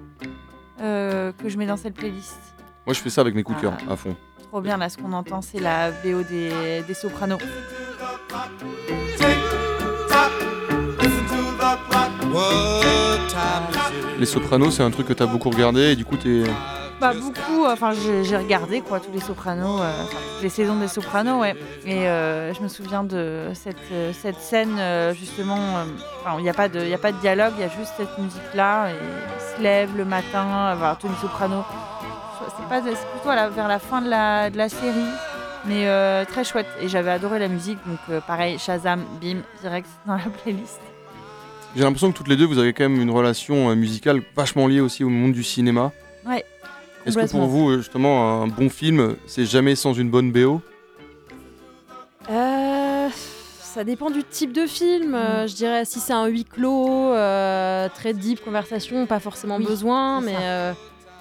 Speaker 2: que je mets dans cette playlist.
Speaker 1: Moi je fais ça avec mes coups de cœur,
Speaker 2: Ah.
Speaker 1: à fond.
Speaker 2: Trop bien, là, ce qu'on entend, c'est la BO des, des sopranos.
Speaker 1: Les Sopranos, c'est un truc que t'as beaucoup regardé et du coup t'es.
Speaker 2: Pas beaucoup, enfin, j'ai regardé, quoi, tous les sopranos, euh, les saisons des sopranos, ouais. Et euh, je me souviens de cette, euh, cette scène, euh, justement, euh, il n'y a, pas de- a pas de dialogue, il y a juste cette musique-là, et il se lève le matin, voir Tony Soprano. C'est plutôt la- vers la fin de la, de la série, mais euh, très chouette. Et j'avais adoré la musique, donc euh, pareil, Shazam, bim, direct dans la playlist.
Speaker 1: J'ai l'impression que toutes les deux vous avez quand même une relation euh, musicale vachement liée aussi au monde du cinéma.
Speaker 2: Ouais,
Speaker 1: Est-ce que pour vous, euh, justement, un bon film, c'est jamais sans une bonne BO
Speaker 3: Euh, ça dépend du type de film. euh, je dirais si c'est un huis clos, euh, très deep conversation, pas forcément
Speaker 2: Oui,
Speaker 3: besoin, mais euh,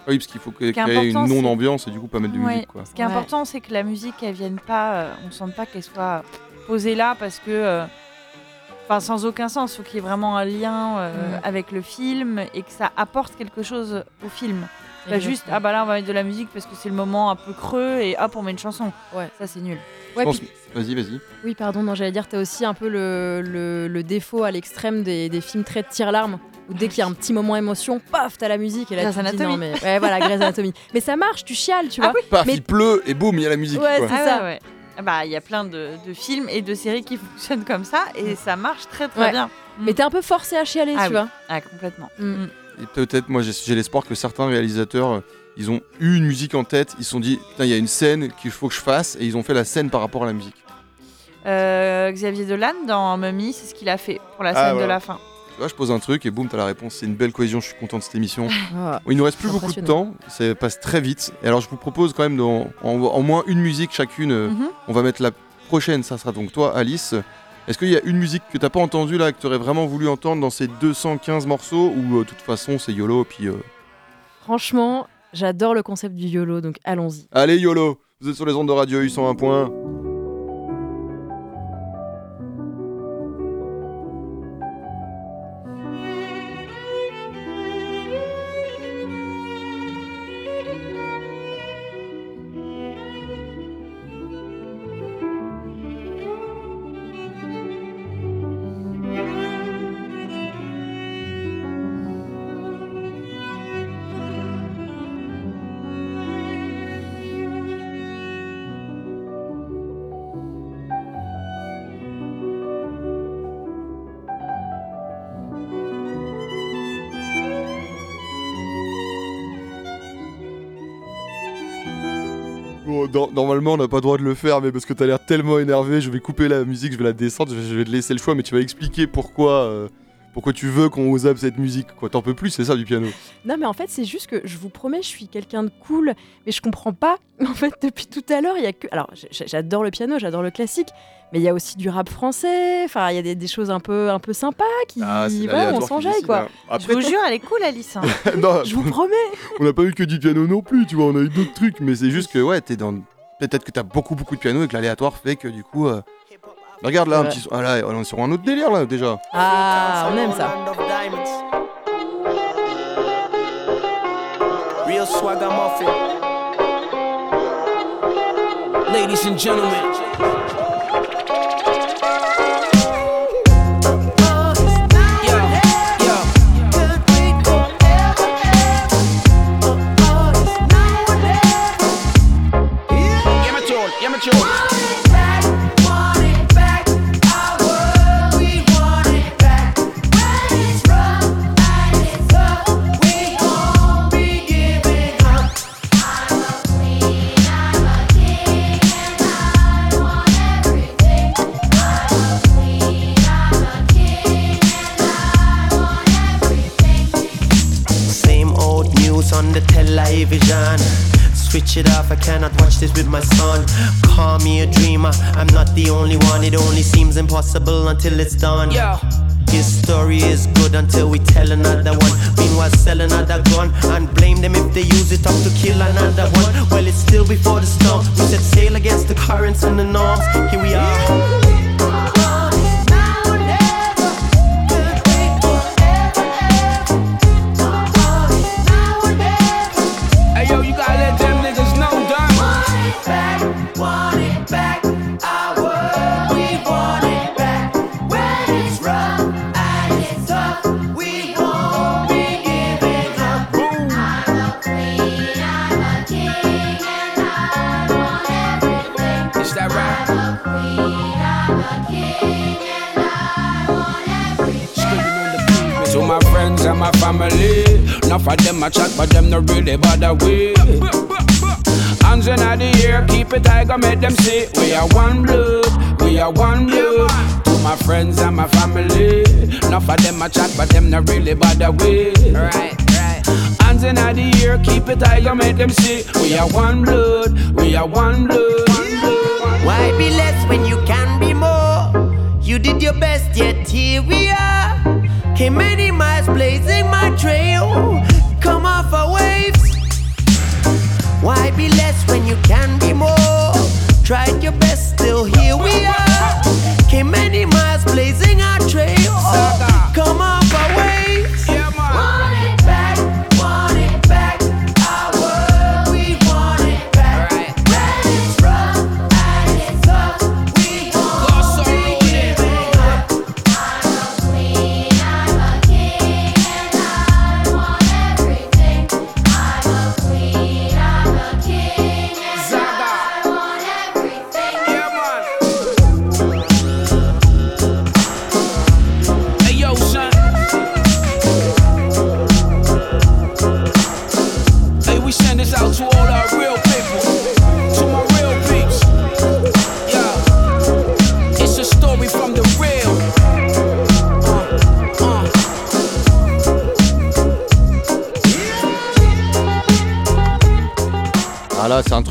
Speaker 1: Ah Oui, parce qu'il faut créer une
Speaker 2: important, c'est-
Speaker 1: non-ambiance et du coup pas mettre de
Speaker 2: Ouais.
Speaker 1: musique. Quoi.
Speaker 2: Ce qui est
Speaker 3: Ouais.
Speaker 2: important, c'est que la musique, elle vienne pas, euh, on sente pas qu'elle soit posée là parce que, euh, enfin, sans aucun sens. Il faut qu'il y ait vraiment un lien euh,
Speaker 3: Mm.
Speaker 2: avec le film et que ça apporte quelque chose au film. Pas juste, ah bah là, on va mettre de la musique parce que c'est le moment un peu creux et hop, on met une chanson.
Speaker 3: Ouais.
Speaker 2: Ça, c'est nul.
Speaker 3: Ouais,
Speaker 1: Je pense-
Speaker 3: puis-
Speaker 1: Vas-y, vas-y.
Speaker 3: oui, pardon, non, j'allais dire, t'as aussi un peu le, le- le défaut à l'extrême des, des films très tire-larme. Où dès qu'il y a un petit moment émotion, paf, t'as la musique et là
Speaker 2: Grey's
Speaker 3: tu te dis,
Speaker 2: Anatomy.
Speaker 3: non mais ouais voilà Grey's Anatomy. mais ça marche, tu chiales, tu vois.
Speaker 1: Paf,
Speaker 3: Mais-
Speaker 1: il pleut et boum, il y a la musique.
Speaker 3: Ouais,
Speaker 1: quoi.
Speaker 3: C'est
Speaker 2: Ah
Speaker 3: ça.
Speaker 2: ouais, ouais. Ah Bah, il y a plein de, de films et de séries qui fonctionnent comme ça et ça marche très très
Speaker 3: Ouais.
Speaker 2: bien.
Speaker 3: Mais t'es un peu forcé à chialer,
Speaker 2: Ah
Speaker 3: tu
Speaker 2: oui.
Speaker 3: vois.
Speaker 2: Ah, complètement.
Speaker 3: Mm.
Speaker 2: Mm.
Speaker 1: Et peut-être, moi j'ai j'ai l'espoir que certains réalisateurs, euh, ils ont eu une musique en tête, ils se sont dit, putain, il y a une scène qu'il faut que je fasse, et ils ont fait la scène par rapport à la musique.
Speaker 2: Euh, Xavier Dolan dans Mummy, c'est ce qu'il a fait pour la
Speaker 1: Ah,
Speaker 2: scène de
Speaker 1: voilà.
Speaker 2: la fin.
Speaker 1: Tu vois, je pose un truc et boum, t'as la réponse. C'est une belle cohésion, je suis content de cette émission.
Speaker 3: Ah,
Speaker 1: Il nous reste plus beaucoup de temps, ça passe très vite. Et alors, je vous propose quand même, en, en, moins une musique chacune, euh,
Speaker 2: mhm.
Speaker 1: on va mettre la prochaine, ça sera donc toi, Alice. Est-ce qu'il y a une musique que t'as pas entendue là, que t'aurais vraiment voulu entendre dans ces 215 morceaux, ou euh, de toute façon, c'est YOLO, et puis. Euh...
Speaker 3: Franchement, j'adore le concept du YOLO, donc allons-y.
Speaker 1: Allez, YOLO Vous êtes sur les ondes de radio U101. Normalement, on n'a pas le droit de le faire, mais parce que t'as l'air tellement énervé, je vais couper la musique, je vais la descendre, je vais, je vais te laisser le choix, mais tu vas expliquer pourquoi, euh, pourquoi tu veux qu'on zappe cette musique. Quoi, t'en peux plus, c'est ça du piano.
Speaker 3: Non, mais en fait, c'est juste que je vous promets, je suis quelqu'un de cool, mais je comprends pas. En fait, depuis tout à l'heure, il y a que. Alors, j'adore le piano, j'adore le classique, mais il y a aussi du rap français. Enfin, il y a des, des choses un peu, un peu sympas qui.
Speaker 1: Ah, c'est
Speaker 3: voilà, on s'enjaille, quoi.
Speaker 1: hein.
Speaker 2: Je
Speaker 1: Après,
Speaker 2: vous jure, elle est cool, Alice. hein.
Speaker 1: non,
Speaker 3: Je vous promets.
Speaker 1: on n'a pas eu que du piano non plus, tu vois, on a eu d'autres trucs, mais c'est juste que, ouais, t'es dans. Peut-être que t'as beaucoup, beaucoup de piano et que l'aléatoire fait que du coup. euh, Regarde là, un petit. Ah là, on est sur un autre délire là déjà.
Speaker 3: Ah, on aime ça.
Speaker 7: Real swagger muffin. Ladies and gentlemen.
Speaker 8: Switch it off, I cannot watch this with my son. Call me a dreamer, I'm not the only one. It only seems impossible until it's done.
Speaker 7: Yeah.
Speaker 8: His story is good until we tell another one. Meanwhile, sell another gun and blame them if they use it up to kill another one. Well, it's still before the storm. We set sail against the currents and the norms. Here we are.
Speaker 7: Enough of them a chat, but them not really bother with. Hands in the air, keep it tiger, make them see we are one blood, we are one blood. To my friends and my family, enough of them a chat, but them not really bother with. Right, right. Hands in the air, keep it tiger, make them see we are one blood, we are one blood.
Speaker 8: Why be less when you can be more? You did your best, yet here we are. Came many miles blazing my trail. Come off our waves. Why be less when you can be more? Tried your best, still here we are. Came many miles blazing our trail. Come off our waves.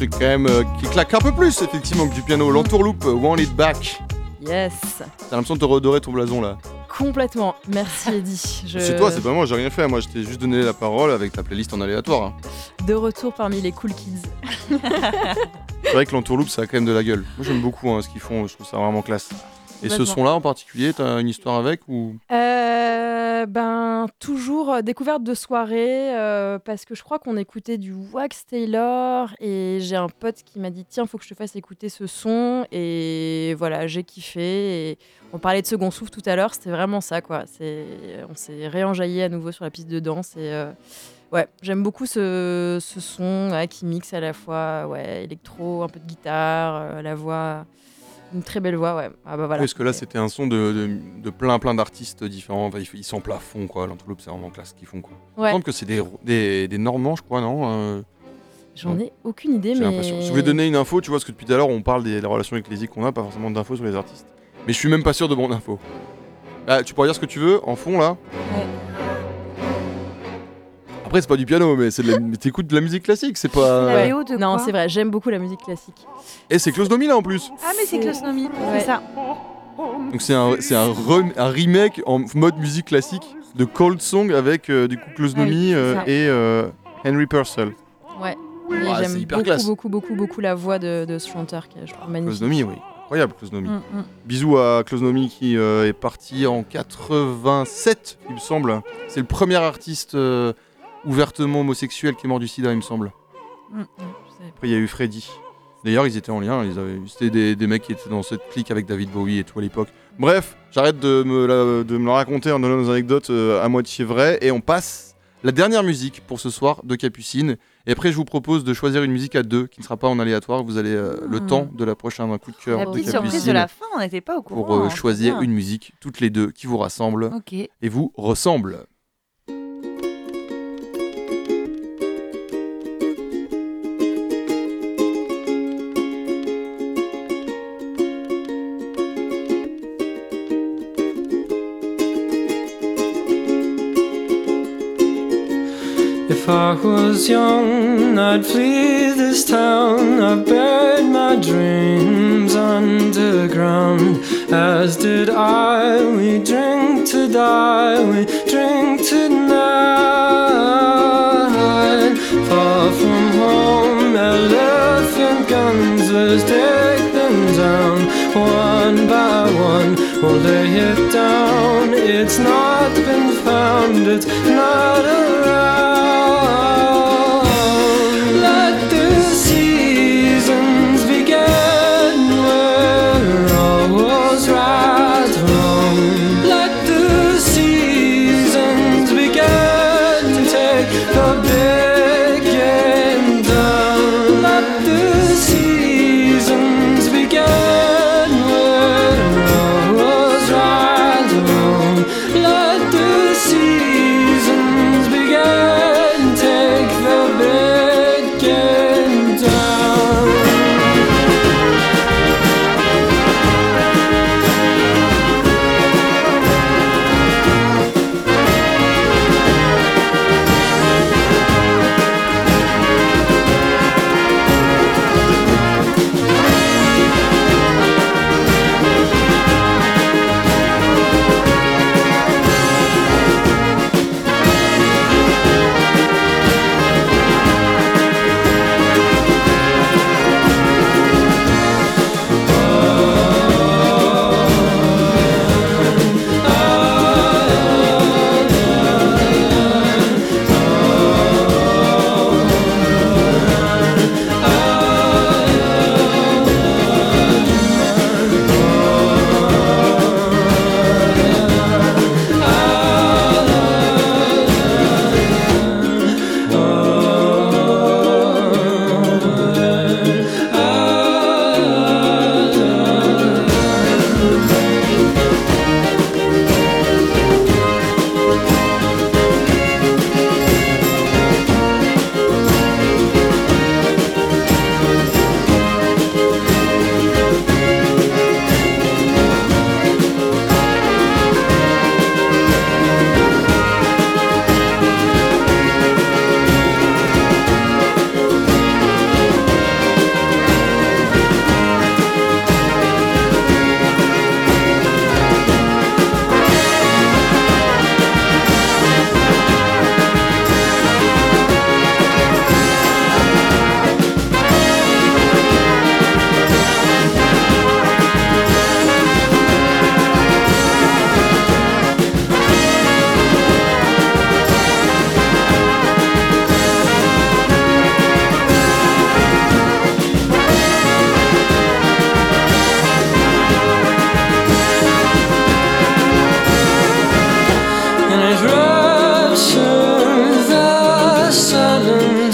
Speaker 1: Truc quand même euh, qui claque un peu plus, effectivement, que du piano. L'entourloupe, euh, Want It Back.
Speaker 3: Yes,
Speaker 1: T'as l'impression de te redorer ton blason là.
Speaker 3: complètement. Merci Eddy. Je-
Speaker 1: C'est toi, c'est pas moi, j'ai rien fait. Moi, je t'ai juste donné la parole avec ta playlist en aléatoire. hein.
Speaker 3: De retour parmi les cool kids.
Speaker 1: C'est vrai que l'entourloupe, ça a quand même de la gueule. Moi, j'aime beaucoup hein, ce qu'ils font, je trouve ça vraiment classe. Et ce son-là en particulier, t'as une histoire avec ou?
Speaker 3: Euh, ben, toujours euh, découverte de soirée, euh, parce que je crois qu'on écoutait du Wax Taylor, et j'ai un pote qui m'a dit Tiens, faut que je te fasse écouter ce son, et voilà, j'ai kiffé. Et on parlait de second souffle tout à l'heure, c'était vraiment ça, quoi. On s'est réenjaillé à nouveau sur la piste de danse, et euh, ouais, j'aime beaucoup ce, son qui mixe à la fois ouais, électro, un peu de guitare, la voix. Une très belle voix, ouais. Ah bah voilà.
Speaker 1: Parce que là, c'était un son de, de, de plein plein d'artistes différents. Enfin, ils, sont plafond, quoi. L'entourloupe, c'est vraiment classe ce qu'ils font, quoi. Il
Speaker 3: Ouais.
Speaker 1: semble que c'est des, des, des Normands, je crois, non Euh,
Speaker 3: J'en ai aucune idée, mais.
Speaker 1: Je voulais donner une info, tu vois, parce que depuis tout à l'heure, on parle des, des relations ecclésiques qu'on a, pas forcément d'infos sur les artistes. Mais je suis même pas sûr de mon info. Ah, tu pourrais dire ce que tu veux, en fond, là
Speaker 2: Ouais.
Speaker 1: Après, c'est pas du piano, mais c'est de la... mais t'écoutes de la musique classique, c'est pas...
Speaker 2: La VO de
Speaker 3: Non,
Speaker 2: quoi
Speaker 3: c'est vrai, j'aime beaucoup la musique classique.
Speaker 1: Et c'est Klaus Nomi, là, en plus
Speaker 2: Ah, mais c'est Klosnomi,
Speaker 3: Ouais.
Speaker 2: c'est ça.
Speaker 1: Donc c'est un, c'est un, rem- un remake en mode musique classique de Cold Song avec, euh, du coup, Klaus Nomi
Speaker 2: c'est
Speaker 1: euh,
Speaker 2: ça.
Speaker 1: et euh, Henry Purcell.
Speaker 3: Ouais. Et
Speaker 1: Ah, c'est
Speaker 3: j'aime
Speaker 1: hyper
Speaker 3: beaucoup,
Speaker 1: classe.
Speaker 3: beaucoup, beaucoup, beaucoup la voix de, de ce chanteur qui est, je trouve,
Speaker 1: Klaus
Speaker 3: magnifique.
Speaker 1: Nomi, oui. Incroyable, Klaus Nomi.
Speaker 2: Mm, mm.
Speaker 1: Bisous à Klaus Nomi qui euh, est parti en 87, il me semble. C'est le premier artiste euh, ouvertement homosexuel qui est mort du sida, il me semble.
Speaker 2: Mm, mm.
Speaker 1: Après, il y a eu Freddy. D'ailleurs, ils étaient en lien. Ils avaient... C'était des, des mecs qui étaient dans cette clique avec David Bowie et tout à l'époque. Bref, j'arrête de me, la, de me la raconter en donnant des anecdotes euh, à moitié vraies. Et on passe la dernière musique pour ce soir de Capucine. Et après, je vous propose de choisir une musique à deux qui ne sera pas en aléatoire. Vous allez euh, le
Speaker 2: Hmm.
Speaker 1: temps de la prochaine coup de cœur
Speaker 2: La
Speaker 1: de
Speaker 2: petite
Speaker 1: Capucine
Speaker 2: surprise de la fin, on n'était pas au courant.
Speaker 1: pour euh,
Speaker 2: hein,
Speaker 1: choisir une musique, toutes les deux, qui vous rassemble et vous ressemble.
Speaker 8: If
Speaker 9: I was young, I'd flee this town. I buried my dreams underground, as did I. We drink to die, we drink tonight. Far from home, elephant guns, let's take them down one by one. We'll lay it down. It's not been found, it's not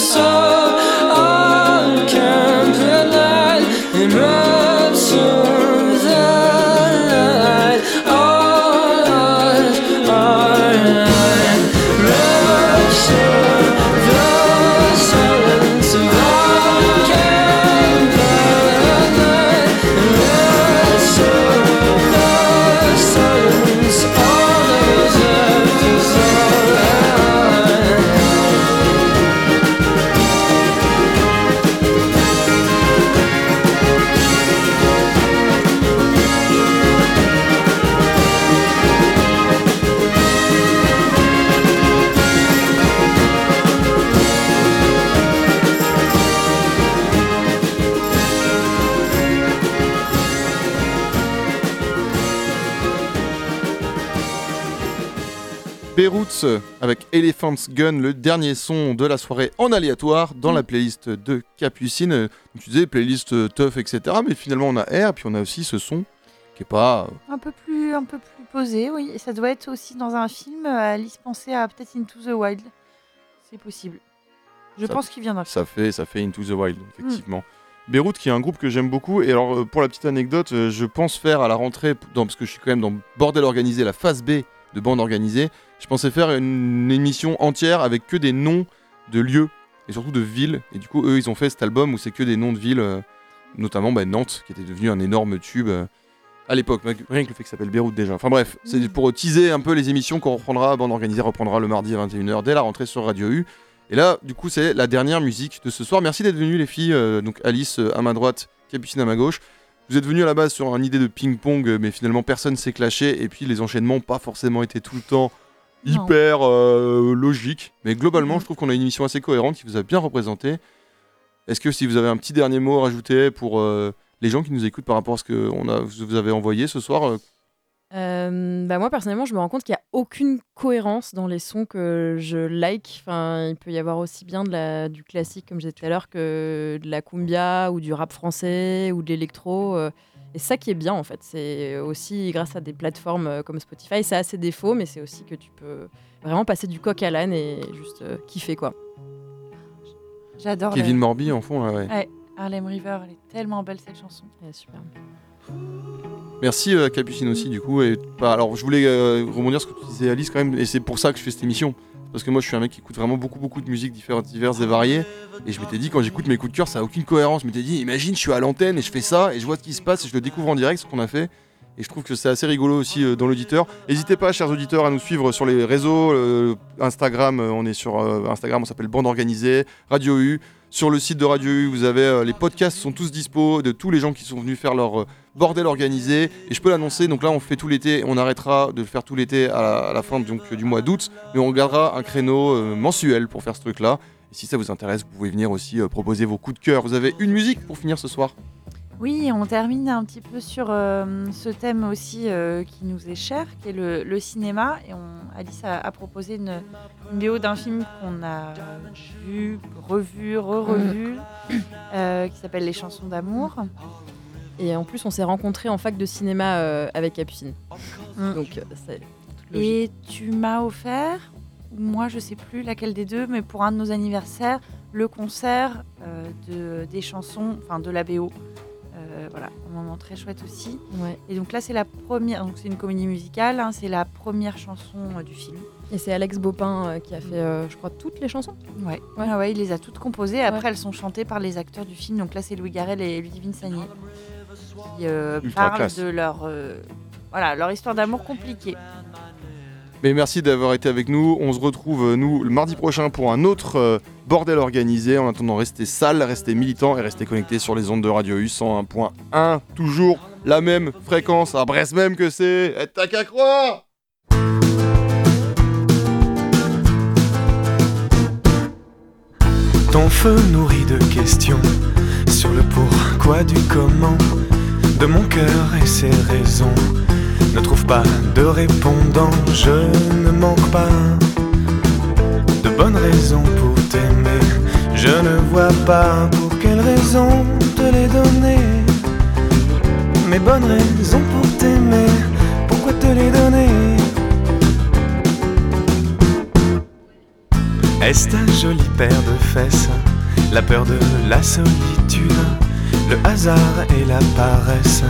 Speaker 1: so Avec Elephant's Gun, le dernier son de la soirée en aléatoire dans la playlist de Capucine. Tu disais playlist euh, tough, etc. Mais finalement, on a Air, puis on a aussi ce son qui est pas. euh,
Speaker 2: Un peu plus, un peu plus posé, oui. Et ça doit être aussi dans un film. euh, Alice pensait à peut-être Into the Wild. C'est possible. Je
Speaker 1: Ça-
Speaker 2: pense qu'il vient d'un.
Speaker 1: Ça fait, ça fait Into the Wild, effectivement. Beyrouth, qui est un groupe que j'aime beaucoup. Et alors, pour la petite anecdote, je pense faire à la rentrée, dans, parce que je suis quand même dans Bordel Organisé, la phase B de bande organisée, je pensais faire une émission entière avec que des noms de lieux et surtout de villes. Et du coup, eux, ils ont fait cet album où c'est que des noms de villes, euh, notamment bah, Nantes, qui était devenu un énorme tube. euh, à l'époque, rien que le fait que ça s'appelle Beyrouth déjà. Enfin bref, c'est pour teaser un peu les émissions qu'on reprendra, Bande Organisée reprendra le mardi à 21h dès la rentrée sur Radio U. Et là, du coup, c'est la dernière musique de ce soir. Merci d'être venus, les filles. Euh, donc, Alice à ma droite, Capucine à ma gauche. Vous êtes venus à la base sur une idée de ping-pong, euh, mais finalement, personne s'est clashé. Et puis, les enchaînements n'ont pas forcément été tout le temps hyper euh, logiques. Mais globalement,
Speaker 2: Mhm.
Speaker 1: je trouve qu'on a une émission assez cohérente qui vous a bien représenté. Est-ce que si vous avez un petit dernier mot à rajouter pour euh, les gens qui nous écoutent par rapport à ce que on a, vous avez envoyé ce soir euh,
Speaker 3: bah moi personnellement, je me rends compte qu'il n'y a aucune cohérence dans les sons que je like. Enfin, il peut y avoir aussi bien de la, du classique, comme je disais tout à l'heure, que de la cumbia ou du rap français ou de l'électro. euh, et ça qui est bien en fait, c'est aussi grâce à des plateformes euh, comme Spotify, ça a ses défauts, mais c'est aussi que tu peux vraiment passer du coq à l'âne et juste euh, kiffer quoi.
Speaker 2: J'adore
Speaker 1: Kevin
Speaker 2: le-
Speaker 1: Morby en fond là, ouais.
Speaker 2: Ouais, Harlem River, elle est tellement belle cette chanson.
Speaker 3: Ouais, super.
Speaker 1: Merci euh, Capucine aussi du coup et bah, alors je voulais euh, rebondir sur ce que tu disais Alice quand même et c'est pour ça que je fais cette émission. Parce que moi je suis un mec qui écoute vraiment beaucoup beaucoup de musique différentes diverses et variées. Et je m'étais dit quand j'écoute mes coups de cœur ça a aucune cohérence. Je m'étais dit imagine je suis à l'antenne et je fais ça et je vois ce qui se passe et je le découvre en direct ce qu'on a fait et je trouve que c'est assez rigolo aussi euh, dans l'auditeur n'hésitez pas chers auditeurs à nous suivre sur les réseaux euh, Instagram euh, on est sur Instagram on s'appelle Bande Organisée Radio U sur le site de Radio U, vous avez les podcasts sont tous dispo de tous les gens qui sont venus faire leur bordel organisé. Et je peux l'annoncer, donc là on fait tout l'été, on arrêtera de faire tout l'été à, la- à la fin donc, du mois d'août, mais on gardera un créneau mensuel pour faire ce truc-là. Et si ça vous intéresse, vous pouvez venir aussi proposer vos coups de cœur. Vous avez une musique pour finir ce soir?
Speaker 2: Oui, on termine un petit peu sur euh, ce thème aussi euh, qui nous est cher, qui est le, le cinéma. Et on, Alice a, a proposé une, une BO d'un film qu'on a vu, revu, re-revu, euh, qui s'appelle Les chansons d'amour.
Speaker 3: Et en plus, on s'est rencontrés en fac de cinéma avec Capucine.
Speaker 2: Mm.
Speaker 3: Donc c'est.
Speaker 2: Et tu m'as offert, moi je sais plus laquelle des deux, mais pour un de nos anniversaires, le concert de, des chansons, enfin de la BO. Euh, voilà, un moment très chouette aussi.
Speaker 3: Ouais.
Speaker 2: Et donc là, c'est la première, donc c'est une comédie musicale, hein, c'est la première chanson euh, du film.
Speaker 3: Et c'est Alex Bopin euh, qui a fait, euh, je crois, toutes les chansons.
Speaker 2: Ouais.
Speaker 3: Ouais.
Speaker 2: Ah ouais, il les a toutes composées. Après,
Speaker 3: Ouais.
Speaker 2: elles sont chantées par les acteurs du film. Donc là, c'est Louis Garrel et Ludivine Sagné qui euh, parlent
Speaker 1: classe.
Speaker 2: de leur, euh, voilà, leur histoire d'amour compliquée.
Speaker 1: Mais merci d'avoir été avec nous. On se retrouve, euh, nous, le mardi prochain pour un autre euh, bordel organisé. En attendant, restez sales, restez militants et restez connectés sur les ondes de Radio U 101.1. Toujours la même fréquence, à Brest même que c'est. Et t'as qu'à croire
Speaker 10: Ton feu nourri de questions sur le pourquoi du comment de mon cœur et ses raisons ne trouve pas de répondant. Je ne manque pas de bonnes raisons pour t'aimer. Je ne vois pas pour quelle raison te les donner. Mes bonnes raisons pour t'aimer, pourquoi te les donner? Est-ce ta jolie paire de fesses La peur de la solitude Le hasard et la paresse?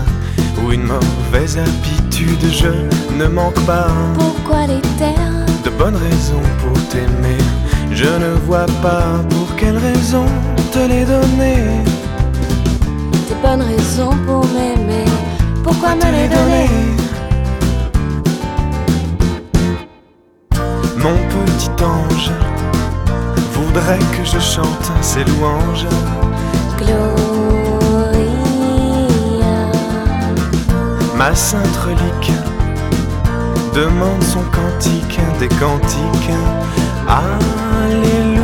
Speaker 10: Ou une mauvaise habitude Je ne manque pas
Speaker 11: Pourquoi les terres
Speaker 10: de bonnes raisons pour t'aimer. Je ne vois pas pour quelle raison te les donner.
Speaker 11: Des bonnes raisons pour m'aimer. Pourquoi me les donner.
Speaker 10: Mon petit ange voudrait que je chante ses louanges Ma sainte relique demande son cantique des cantiques. Alléluia.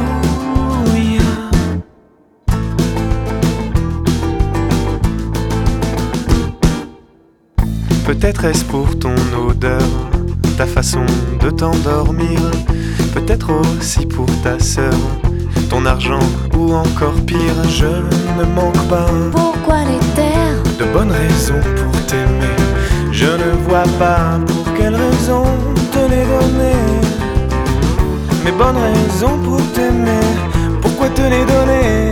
Speaker 10: Peut-être est-ce pour ton odeur, ta façon de t'endormir. Peut-être aussi pour ta sœur, ton argent ou encore pire. Je ne manque pas
Speaker 11: Pourquoi les terres?
Speaker 10: De bonnes raisons pour t'aimer. Je ne vois pas pour quelle raison te les donner. Mes bonnes raisons pour t'aimer, pourquoi te les donner?